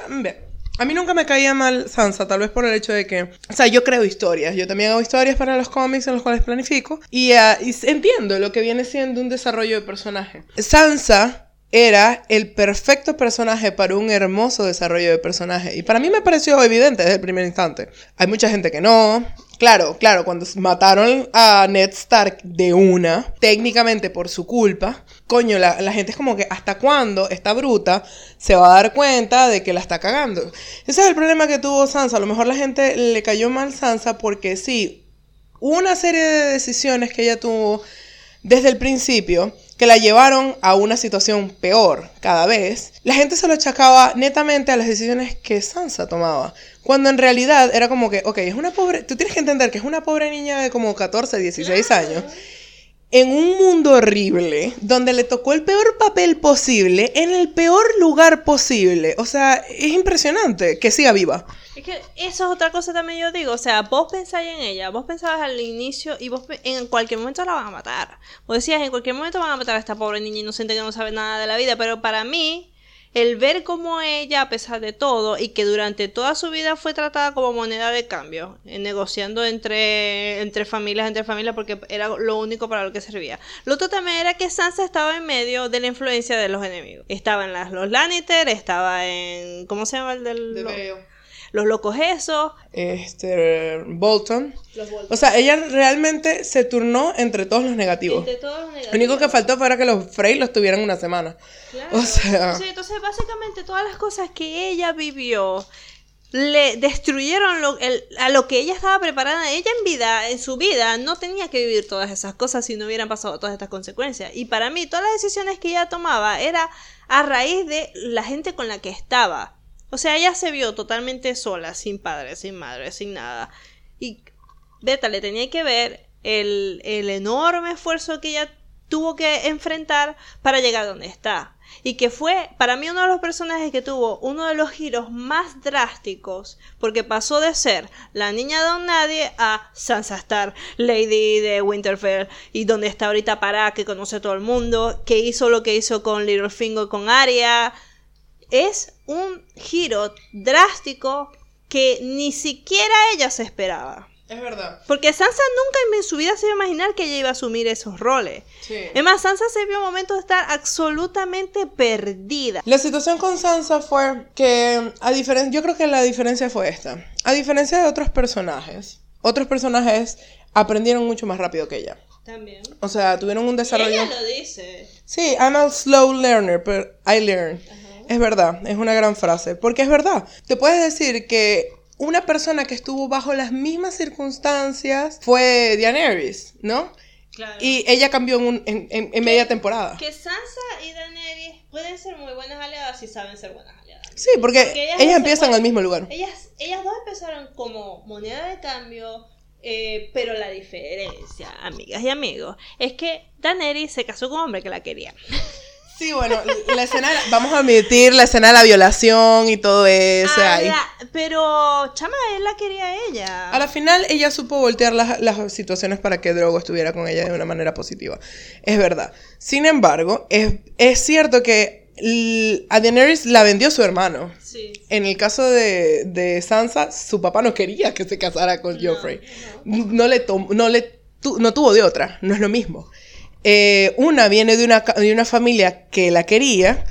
Speaker 2: A mí nunca me caía mal Sansa, tal vez por el hecho de que, o sea, yo creo historias, yo también hago historias para los cómics en los cuales planifico y, s- entiendo lo que viene siendo un desarrollo de personaje. Sansa era el perfecto personaje para un hermoso desarrollo de personaje y para mí me pareció evidente desde el primer instante. Hay mucha gente que no, Claro, claro, cuando mataron a Ned Stark de una, técnicamente por su culpa, coño, la, gente es como que hasta cuándo esta bruta se va a dar cuenta de que la está cagando. Ese es el problema que tuvo Sansa. A lo mejor la gente le cayó mal Sansa porque sí, una serie de decisiones que ella tuvo desde el principio que la llevaron a una situación peor cada vez, la gente se lo achacaba netamente a las decisiones que Sansa tomaba. Cuando en realidad era como que, ok, es una pobre, tú tienes que entender que es una pobre niña de como 14, 16 años, en un mundo horrible, donde le tocó el peor papel posible, en el peor lugar posible. O sea, es impresionante que siga viva.
Speaker 1: Es que eso es otra cosa también yo digo, o sea, vos pensáis en ella, vos pensabas al inicio y vos en cualquier momento la van a matar. Vos decías, en cualquier momento van a matar a esta pobre niña inocente que no sabe nada de la vida, pero para mí, el ver cómo ella, a pesar de todo, y que durante toda su vida fue tratada como moneda de cambio, eh, negociando entre, entre familias, entre familias, porque era lo único para lo que servía. Lo otro también era que Sansa estaba en medio de la influencia de los enemigos. Estaba en las, los Lannister, estaba en... ¿Cómo se llama el del...?
Speaker 2: De
Speaker 1: los locos esos.
Speaker 2: Este, Bolton. O sea, ella realmente se turnó entre todos los negativos.
Speaker 1: Entre todos los negativos.
Speaker 2: Lo único que faltó fuera que los Frey los tuvieran una semana.
Speaker 1: Claro.
Speaker 2: O sea.
Speaker 1: Sí, entonces, básicamente, todas las cosas que ella vivió le destruyeron lo, el, a lo que ella estaba preparada. Ella en vida, en su vida, no tenía que vivir todas esas cosas si no hubieran pasado todas estas consecuencias. Y para mí, todas las decisiones que ella tomaba era a raíz de la gente con la que estaba. O sea, ella se vio totalmente sola, sin padre, sin madre, sin nada. Y Beta le tenía que ver el, el enorme esfuerzo que ella tuvo que enfrentar para llegar donde está. Y que fue, para mí, uno de los personajes que tuvo uno de los giros más drásticos, porque pasó de ser la niña de nadie a Sansa Star, Lady de Winterfell, y donde está ahorita para que conoce a todo el mundo, que hizo lo que hizo con Littlefinger, con Arya, es un giro drástico que ni siquiera ella se esperaba.
Speaker 2: Es verdad.
Speaker 1: Porque Sansa nunca en su vida se iba a imaginar que ella iba a asumir esos roles.
Speaker 2: Sí.
Speaker 1: Es más, Sansa se vio un momento de estar absolutamente perdida.
Speaker 2: La situación con Sansa fue que, a diferencia, yo creo que la diferencia fue esta. A diferencia de otros personajes, otros personajes aprendieron mucho más rápido que ella.
Speaker 1: También.
Speaker 2: O sea, tuvieron un desarrollo.
Speaker 1: Ella lo dice.
Speaker 2: Sí, I'm a slow learner, but I learn. Es verdad, es una gran frase. Porque es verdad. Te puedes decir que una persona que estuvo bajo las mismas circunstancias fue Daenerys, ¿no?
Speaker 1: Claro.
Speaker 2: Y ella cambió en, un- en- en- en media temporada.
Speaker 1: Que Sansa y Daenerys pueden ser muy buenas aliadas si saben ser buenas aliadas.
Speaker 2: Sí, porque,
Speaker 1: Porque ellas
Speaker 2: empiezan
Speaker 1: pueden-
Speaker 2: al mismo lugar.
Speaker 1: Ellas, ellas dos empezaron como moneda de cambio, eh, pero la diferencia, amigas y amigos, es que Daenerys se casó con un hombre que la quería. *laughs*
Speaker 2: Sí, bueno, la escena, vamos a admitir la escena de la violación y todo eso.
Speaker 1: Ah,
Speaker 2: ahí.
Speaker 1: la- pero, chama, él la quería a ella.
Speaker 2: A la final ella supo voltear las, las situaciones para que Drogo estuviera con ella de una manera positiva. Es verdad. Sin embargo, es, es cierto que a Daenerys la vendió su hermano.
Speaker 1: Sí.
Speaker 2: En el caso de, de Sansa, su papá no quería que se casara con Joffrey. No, le tom- no le tu- no tuvo de otra, no es lo mismo. Eh, una viene de una, de una familia que la quería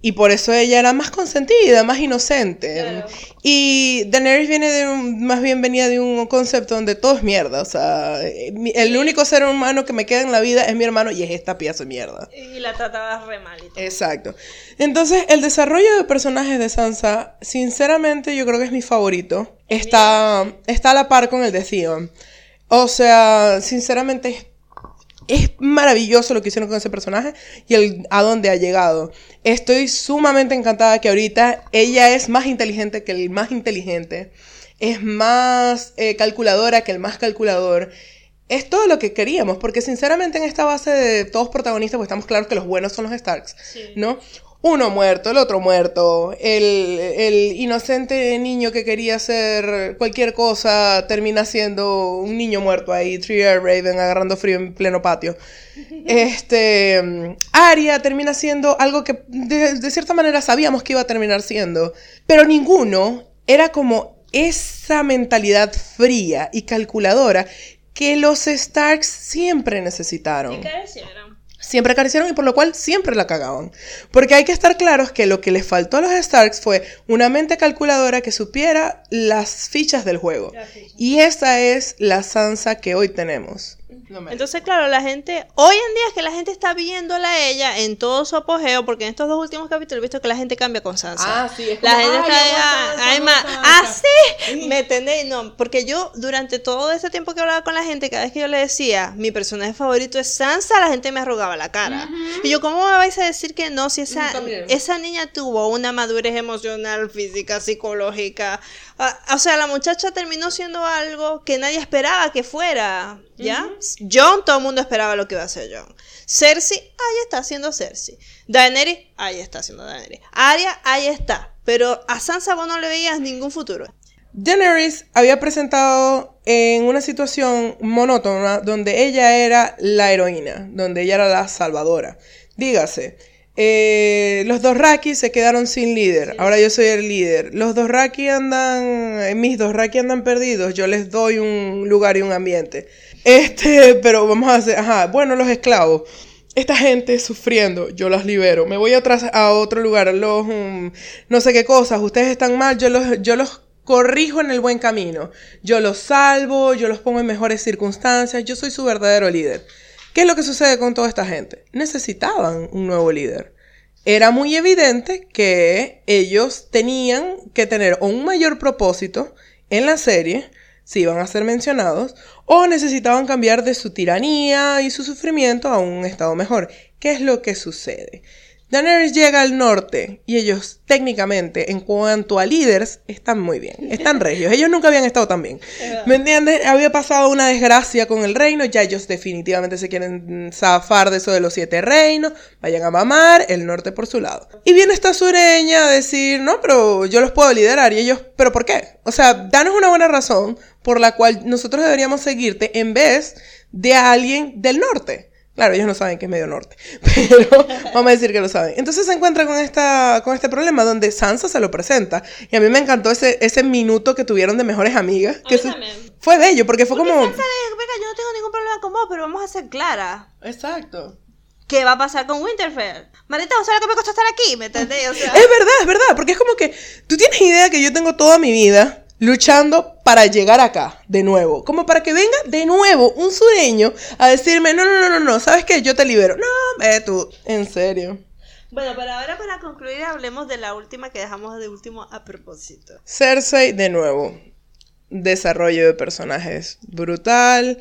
Speaker 2: y por eso ella era más consentida, más inocente.
Speaker 1: Claro.
Speaker 2: Y Daenerys viene de un, más bien venía de un concepto donde todo es mierda. O sea, eh, el único ser humano que me queda en la vida es mi hermano y es esta pieza de mierda.
Speaker 1: Y la trataba re mal y todo.
Speaker 2: Exacto. Entonces, el desarrollo de personajes de Sansa, sinceramente, yo creo que es mi favorito. Está, está a la par con el de Theon. O sea, sinceramente, es, es maravilloso lo que hicieron con ese personaje y el, a dónde ha llegado. Estoy sumamente encantada que ahorita ella es más inteligente que el más inteligente. Es más eh, calculadora que el más calculador. Es todo lo que queríamos, porque sinceramente en esta base de todos protagonistas, pues estamos claros que los buenos son los Starks,
Speaker 1: Sí.
Speaker 2: ¿no? Uno muerto, el otro muerto, el, el inocente niño que quería hacer cualquier cosa termina siendo un niño muerto ahí, Trier Raven agarrando frío en pleno patio. *laughs* Este, Arya termina siendo algo que de, de cierta manera sabíamos que iba a terminar siendo, pero ninguno era como esa mentalidad fría y calculadora que los Starks siempre necesitaron.
Speaker 1: Y.
Speaker 2: Siempre carecieron y por lo cual siempre la cagaban. Porque hay que estar claros que lo que les faltó a los Starks fue una mente calculadora que supiera las fichas del juego. Y esa es la Sansa que hoy tenemos.
Speaker 1: Entonces, claro, la gente, hoy en día es que la gente está viéndola a ella en todo su apogeo, porque en estos dos últimos capítulos he visto que la gente cambia con Sansa.
Speaker 2: Ah, sí, es
Speaker 1: La
Speaker 2: como,
Speaker 1: gente
Speaker 2: "Ay,
Speaker 1: está,
Speaker 2: amo a Sansa,
Speaker 1: ay,
Speaker 2: amo
Speaker 1: ma-
Speaker 2: a Sansa".
Speaker 1: ah, sí, ¿me entendéis? No, porque yo durante todo ese tiempo que hablaba con la gente, cada vez que yo le decía, mi personaje favorito es Sansa, la gente me arrugaba la cara. Y yo, ¿cómo me vais a decir que no si esa, esa niña tuvo una madurez emocional, física, psicológica? Ah, o sea, la muchacha terminó siendo algo que nadie esperaba que fuera, ¿ya? John, todo el mundo esperaba lo que iba a hacer John. Cersei, ahí está haciendo Cersei. Daenerys, ahí está haciendo Daenerys. Arya, ahí está. Pero a Sansa vos no le veías ningún futuro.
Speaker 2: Daenerys había presentado en una situación monótona donde ella era la heroína, donde ella era la salvadora. Dígase, eh, los dos Raki se quedaron sin líder, ahora yo soy el líder. Los dos Raki andan, eh, mis dos Raki andan perdidos, yo les doy un lugar y un ambiente. Este, *laughs* pero vamos a hacer, ajá, bueno, los esclavos. Esta gente sufriendo, yo las libero. Me voy a, a otro lugar, los mm, no sé qué cosas, ustedes están mal, yo los, yo los corrijo en el buen camino. Yo los salvo, yo los pongo en mejores circunstancias, yo soy su verdadero líder. ¿Qué es lo que sucede con toda esta gente? Necesitaban un nuevo líder. Era muy evidente que ellos tenían que tener un mayor propósito en la serie, si iban a ser mencionados, o necesitaban cambiar de su tiranía y su sufrimiento a un estado mejor. ¿Qué es lo que sucede? Daenerys llega al norte y ellos técnicamente en cuanto a líderes están muy bien, están *laughs* regios, ellos nunca habían estado tan bien. ¿Me entiendes? Había pasado una desgracia con el reino, ya ellos definitivamente se quieren zafar de eso de los siete reinos, vayan a mamar el norte por su lado. Y viene esta sureña a decir, no, pero yo los puedo liderar y ellos, pero ¿por qué? O sea, danos una buena razón por la cual nosotros deberíamos seguirte en vez de a alguien del norte. Claro, ellos no saben que es medio norte, *laughs* pero vamos a decir que lo saben. Entonces se encuentra con, esta, con este problema donde Sansa se lo presenta. Y a mí me encantó ese, ese minuto que tuvieron de mejores amigas. Que se- fue bello, porque fue como...
Speaker 1: Sansa le dijo, "Venga, yo no tengo ningún problema con vos, pero vamos a ser claras.
Speaker 2: Exacto.
Speaker 1: ¿Qué va a pasar con Winterfell? Marita, ¿vos sabés lo que me costó estar aquí? ¿Me entendés? O sea,
Speaker 2: Es verdad, es verdad, porque es como que tú tienes idea que yo tengo toda mi vida luchando para llegar acá de nuevo, como para que venga de nuevo un sureño a decirme, no, no, no, no, no, ¿sabes qué? Yo te libero. No, ve tú, en serio.
Speaker 1: Bueno, pero ahora para concluir hablemos de la última que dejamos de último a propósito.
Speaker 2: Cersei, de nuevo, desarrollo de personajes brutal,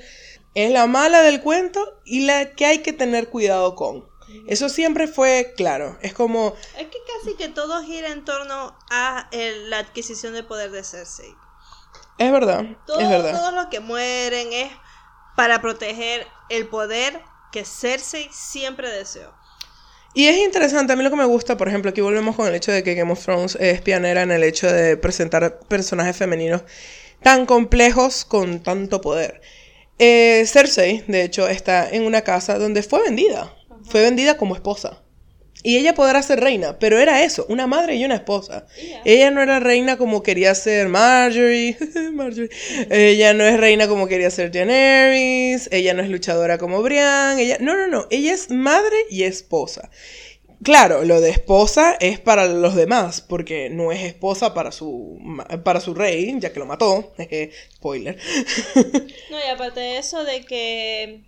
Speaker 2: es la mala del cuento y la que hay que tener cuidado con. Eso siempre fue claro, es como,
Speaker 1: Es que casi que todo gira en torno a el- la adquisición de poder de Cersei.
Speaker 2: Es verdad,
Speaker 1: Todo-
Speaker 2: es verdad.
Speaker 1: Todos los que mueren es para proteger el poder que Cersei siempre deseó.
Speaker 2: Y es interesante, a mí lo que me gusta, por ejemplo, aquí volvemos con el hecho de que Game of Thrones es pionera en el hecho de presentar personajes femeninos tan complejos con tanto poder. Eh, Cersei, de hecho, está en una casa donde fue vendida. Fue vendida como esposa. Y ella podrá ser reina, pero era eso, una madre y una esposa. Ella no era reina como quería ser Marjorie. *laughs* Marjorie. Ella no es reina como quería ser Daenerys. Ella no es luchadora como Brian. Ella... No, no, no. Ella es madre y esposa. Claro, lo de esposa es para los demás, porque no es esposa para su, para su rey, ya que lo mató. *laughs* Spoiler.
Speaker 1: No, y aparte de eso, de que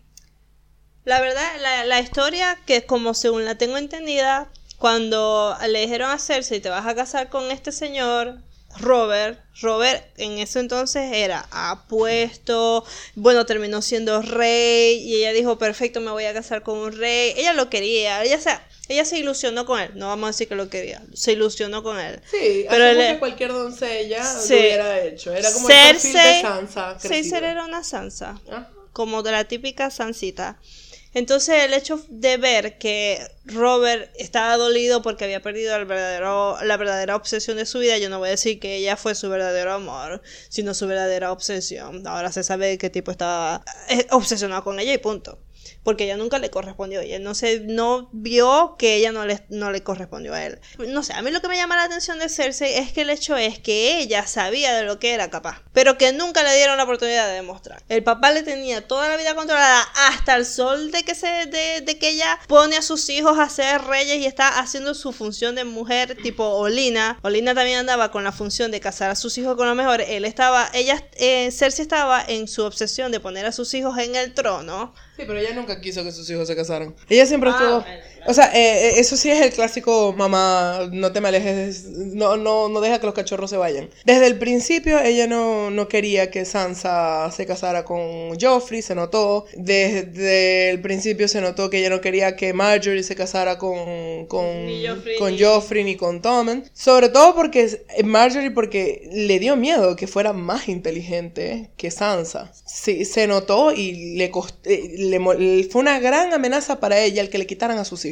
Speaker 1: la verdad, la, la historia, que como según la tengo entendida, cuando le dijeron a Cersei, te vas a casar con este señor, Robert, Robert en ese entonces era apuesto, bueno, terminó siendo rey, y ella dijo, perfecto, me voy a casar con un rey. Ella lo quería, ella se, ella se ilusionó con él, no vamos a decir que lo quería, se ilusionó con él.
Speaker 2: Sí,
Speaker 1: Pero
Speaker 2: que cualquier doncella
Speaker 1: Sí.
Speaker 2: lo hubiera hecho. Era como el perfil de
Speaker 1: Cersei,
Speaker 2: Sansa.
Speaker 1: Cersei era una Sansa
Speaker 2: Ajá.
Speaker 1: como de la típica Sansita. Entonces el hecho de ver que Robert estaba dolido porque había perdido verdadero, la verdadera obsesión de su vida, yo no voy a decir que ella fue su verdadero amor, sino su verdadera obsesión. Ahora se sabe qué tipo estaba eh, obsesionado con ella y punto. Porque ella nunca le correspondió él no se no vio que ella no le, no le correspondió a él. No sé, a mí lo que me llama la atención de Cersei es que el hecho es que ella sabía de lo que era capaz, pero que nunca le dieron la oportunidad de demostrar. El papá le tenía toda la vida controlada hasta el sol de que se de, de que ella pone a sus hijos a ser reyes y está haciendo su función de mujer tipo Olina. Olina también andaba con la función de casar a sus hijos con lo mejor. Él estaba, ella, eh, Cersei estaba en su obsesión de poner a sus hijos en el trono.
Speaker 2: Sí, pero ella nunca quiso que sus hijos se casaran. Ella siempre
Speaker 1: Ah,
Speaker 2: estuvo... O sea, eh, eh, eso sí es el clásico, mamá, no te me alejes, no, no, no deja que los cachorros se vayan. Desde el principio ella no, no quería que Sansa se casara con Joffrey, se notó. Desde el principio se notó que ella no quería que Marjorie se casara con, con,
Speaker 1: Ni Joffrey
Speaker 2: con
Speaker 1: ni-
Speaker 2: Joffrey ni con Tommen. Sobre todo porque Marjorie porque le dio miedo que fuera más inteligente que Sansa. Sí, se notó y le, cost- eh, le mo- fue una gran amenaza para ella el que le quitaran a sus hijos.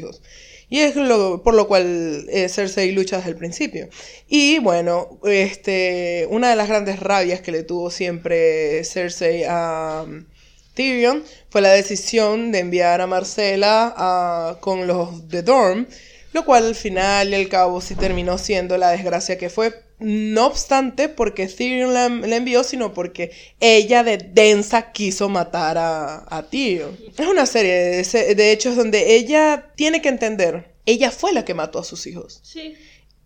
Speaker 2: Y es por lo cual eh, Cersei lucha desde el principio. Y bueno, este, una de las grandes rabias que le tuvo siempre Cersei a um, Tyrion fue la decisión de enviar a Marcela con los de Dorm, lo cual al final y al cabo sí terminó siendo la desgracia que fue. No obstante, porque Tyrion la, la envió, sino porque ella de densa quiso matar a, a Tyrion. Es una serie de, de hechos donde ella tiene que entender, ella fue la que mató a sus hijos.
Speaker 1: Sí.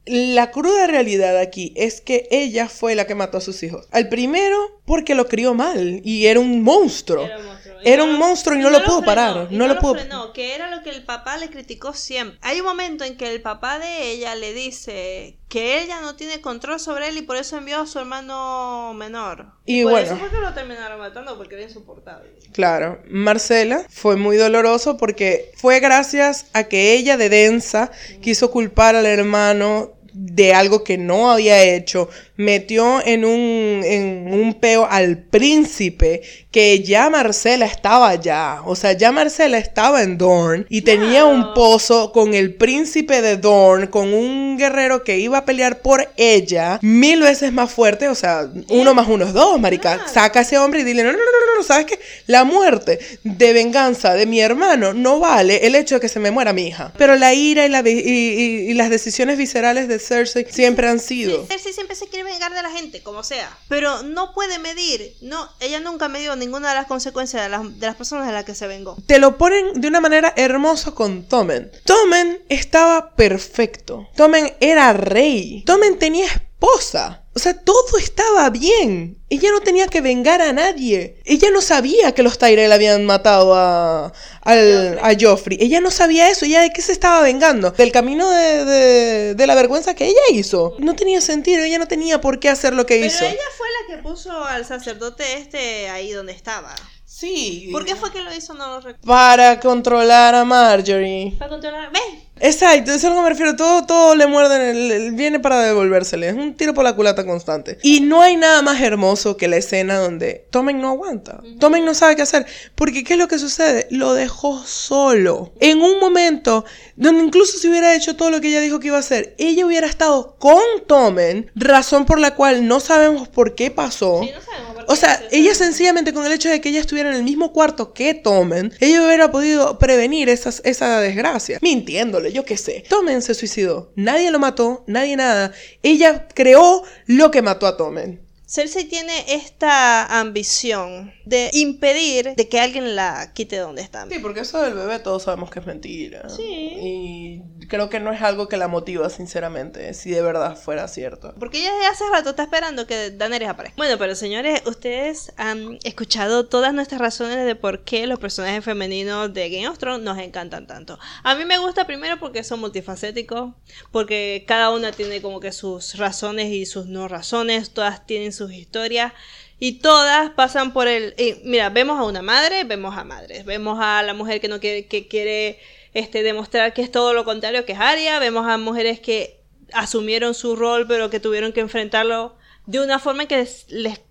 Speaker 2: La cruda realidad aquí es que ella fue la que mató a sus hijos. Al primero, porque lo crió mal y era un monstruo.
Speaker 1: Era un monstruo.
Speaker 2: Era un monstruo y no lo pudo
Speaker 1: frenó,
Speaker 2: parar,
Speaker 1: y
Speaker 2: no lo pudo-
Speaker 1: frenó, que era lo que el papá le criticó siempre. Hay un momento en que el papá de ella le dice que ella no tiene control sobre él y por eso envió a su hermano menor.
Speaker 2: Y
Speaker 1: por
Speaker 2: bueno.
Speaker 1: eso fue que lo terminaron matando porque era insoportable.
Speaker 2: Claro, Marcela fue muy doloroso porque fue gracias a que ella de densa quiso culpar al hermano de algo que no había hecho, metió en un, en un peo al príncipe que ya Marcela estaba allá, o sea, ya Marcela estaba en Dorne y tenía un pozo con el príncipe de Dorne, con un guerrero que iba a pelear por ella mil veces más fuerte, o sea, uno más uno es dos, marica, saca a ese hombre y dile, no, no, no, no, no, ¿sabes qué? La muerte de venganza de mi hermano no vale el hecho de que se me muera mi hija. Pero la ira y, la de- y, y- y las decisiones viscerales de Cersei siempre han sido.
Speaker 1: Cersei siempre se quiere vengar de la gente, como sea. Pero no puede medir. No, ella nunca medió ninguna de las consecuencias de las, de las personas de las que se vengó.
Speaker 2: Te lo ponen de una manera hermosa con Tommen. Tommen estaba perfecto. Tommen era rey. Tommen tenía esposa. O sea, todo estaba bien. Ella no tenía que vengar a nadie. Ella no sabía que los Tyrell habían matado a, al- a Joffrey. Ella no sabía eso. ¿Ella de qué se estaba vengando? Del camino de, de- de la vergüenza que ella hizo. No tenía sentido. Ella no tenía por qué hacer lo que
Speaker 1: Pero
Speaker 2: hizo.
Speaker 1: ella fue la que puso al sacerdote este ahí donde estaba.
Speaker 2: Sí.
Speaker 1: ¿Por qué fue que lo hizo? No lo recuerdo.
Speaker 2: Para controlar a Marjorie.
Speaker 1: Para controlar. ¡Ves!
Speaker 2: Exacto, eso es a lo que me refiero. Todo, todo le muerden, el- el- viene para devolvérsele. Es un tiro por la culata constante. Y no hay nada más hermoso que la escena donde Tommen no aguanta. Tommen no sabe qué hacer. Porque ¿qué es lo que sucede? Lo dejó solo. En un momento donde incluso si hubiera hecho todo lo que ella dijo que iba a hacer, ella hubiera estado con Tommen, razón por la cual no sabemos por qué pasó.
Speaker 1: Sí, no sabemos por qué
Speaker 2: O sea,
Speaker 1: se-
Speaker 2: ella sencillamente con el hecho de que ella estuviera en el mismo cuarto que Tomen, ella hubiera podido prevenir esas, esa desgracia. Mintiéndole, yo qué sé. Tomen se suicidó. Nadie lo mató, nadie nada. Ella creó lo que mató a Tomen.
Speaker 1: Cersei tiene esta ambición de impedir de que alguien la quite de donde está.
Speaker 2: Sí, porque eso del bebé todos sabemos que es mentira.
Speaker 1: Sí.
Speaker 2: Y creo que no es algo que la motiva, sinceramente, si de verdad fuera cierto.
Speaker 1: Porque ella desde hace rato está esperando que Daenerys aparezca. Bueno, pero señores, ustedes han escuchado todas nuestras razones de por qué los personajes femeninos de Game of Thrones nos encantan tanto. A mí me gusta primero porque son multifacéticos, porque cada una tiene como que sus razones y sus no razones, todas tienen sus historias. Y todas pasan por el... mira, vemos a una madre, vemos a madres. Vemos a la mujer que no quiere, que quiere este, demostrar que es todo lo contrario que es Arya. Vemos a mujeres que asumieron su rol, pero que tuvieron que enfrentarlo de una forma que les, les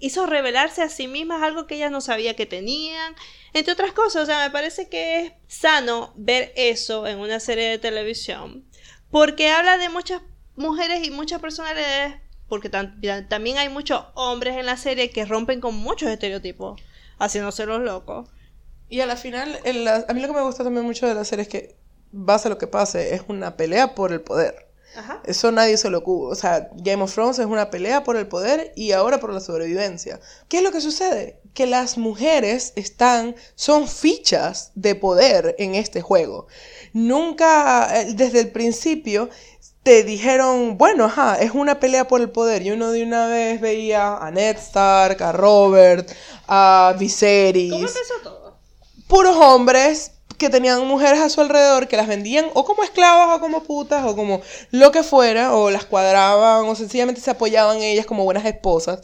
Speaker 1: hizo revelarse a sí mismas algo que ellas no sabía que tenían. Entre otras cosas, o sea, me parece que es sano ver eso en una serie de televisión. Porque habla de muchas mujeres y muchas personalidades porque tam- también hay muchos hombres en la serie que rompen con muchos estereotipos, haciéndose los locos.
Speaker 2: Y a la final, en la- a mí lo que me gusta también mucho de la serie es que, base a lo que pase, es una pelea por el poder.
Speaker 1: Ajá.
Speaker 2: Eso nadie se lo cubo. O sea, Game of Thrones es una pelea por el poder y ahora por la sobrevivencia. ¿Qué es lo que sucede? Que las mujeres están, son fichas de poder en este juego. Nunca, eh, desde el principio, te dijeron, bueno, ajá, es una pelea por el poder. Y uno de una vez veía a Ned Stark, a Robert, a Viserys
Speaker 1: ¿Cómo empezó todo?
Speaker 2: puros hombres que tenían mujeres a su alrededor que las vendían o como esclavas o como putas o como lo que fuera o las cuadraban o sencillamente se apoyaban en ellas como buenas esposas.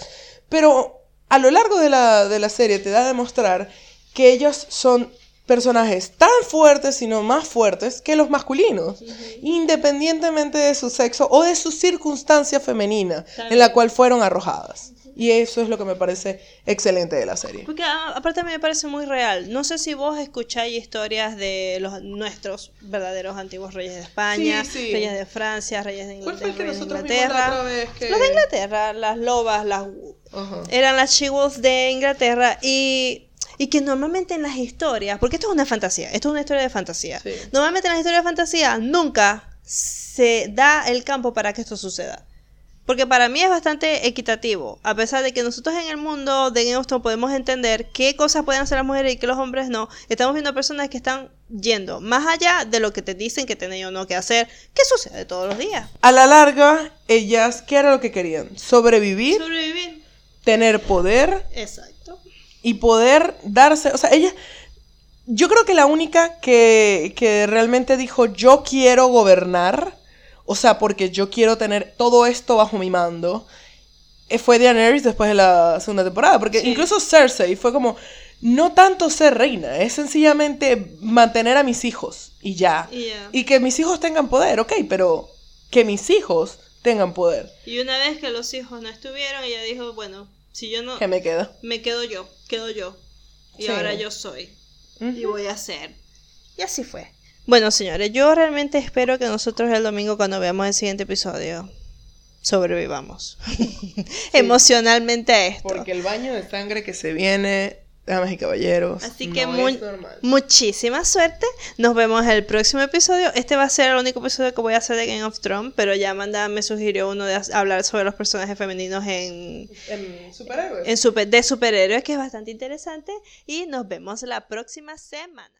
Speaker 2: Pero a lo largo de la, de la serie te da a demostrar que ellos son personajes tan fuertes, sino más fuertes que los masculinos, independientemente de su sexo o de su circunstancia femenina en la cual fueron arrojadas. Y eso es lo que me parece excelente de la serie.
Speaker 1: Porque a- aparte me parece muy real. No sé si vos escucháis historias de los nuestros verdaderos antiguos reyes de España,
Speaker 2: Sí, sí.
Speaker 1: reyes de Francia, reyes de,
Speaker 2: ¿Cuál fue el que
Speaker 1: reyes de
Speaker 2: la
Speaker 1: Inglaterra.
Speaker 2: vez que-
Speaker 1: Los de Inglaterra, las lobas, las
Speaker 2: Ajá.
Speaker 1: eran las she-wolves de Inglaterra y, y que normalmente en las historias, porque esto es una fantasía, esto es una historia de fantasía,
Speaker 2: Sí.
Speaker 1: normalmente en las historias de fantasía nunca se da el campo para que esto suceda. Porque para mí es bastante equitativo, a pesar de que nosotros en el mundo de Thrones podemos entender qué cosas pueden hacer las mujeres y qué los hombres no, estamos viendo personas que están yendo más allá de lo que te dicen que tienen o no que hacer, que sucede todos los días.
Speaker 2: A la larga, ellas, ¿qué era lo que querían? Sobrevivir,
Speaker 1: Sobrevivir.
Speaker 2: tener poder
Speaker 1: Exacto.
Speaker 2: Y poder darse, o sea, ella, yo creo que la única que, que realmente dijo yo quiero gobernar, o sea, porque yo quiero tener todo esto bajo mi mando, eh, fue Daenerys después de la segunda temporada, porque
Speaker 1: Sí.
Speaker 2: incluso Cersei fue como, no tanto ser reina, es sencillamente mantener a mis hijos y ya.
Speaker 1: Y
Speaker 2: que mis hijos tengan poder, ok, pero que mis hijos tengan poder.
Speaker 1: Y una vez que los hijos no estuvieron, ella dijo, bueno, si yo no,
Speaker 2: ¿Qué me queda?
Speaker 1: me quedo yo, quedo yo. Y
Speaker 2: Sí.
Speaker 1: ahora yo soy. Y voy a hacer. Y así fue. Bueno, señores, yo realmente espero que nosotros el domingo cuando veamos el siguiente episodio sobrevivamos *laughs* emocionalmente a esto.
Speaker 2: Porque el baño de sangre que se viene, damas y caballeros.
Speaker 1: Así que
Speaker 2: no
Speaker 1: mu- muchísima suerte. Nos vemos el próximo episodio. Este va a ser el único episodio que voy a hacer de Game of Thrones, pero ya Amanda me sugirió uno de hablar sobre los personajes femeninos en,
Speaker 2: En superhéroes.
Speaker 1: en super, de superhéroes, que es bastante interesante. Y nos vemos la próxima semana.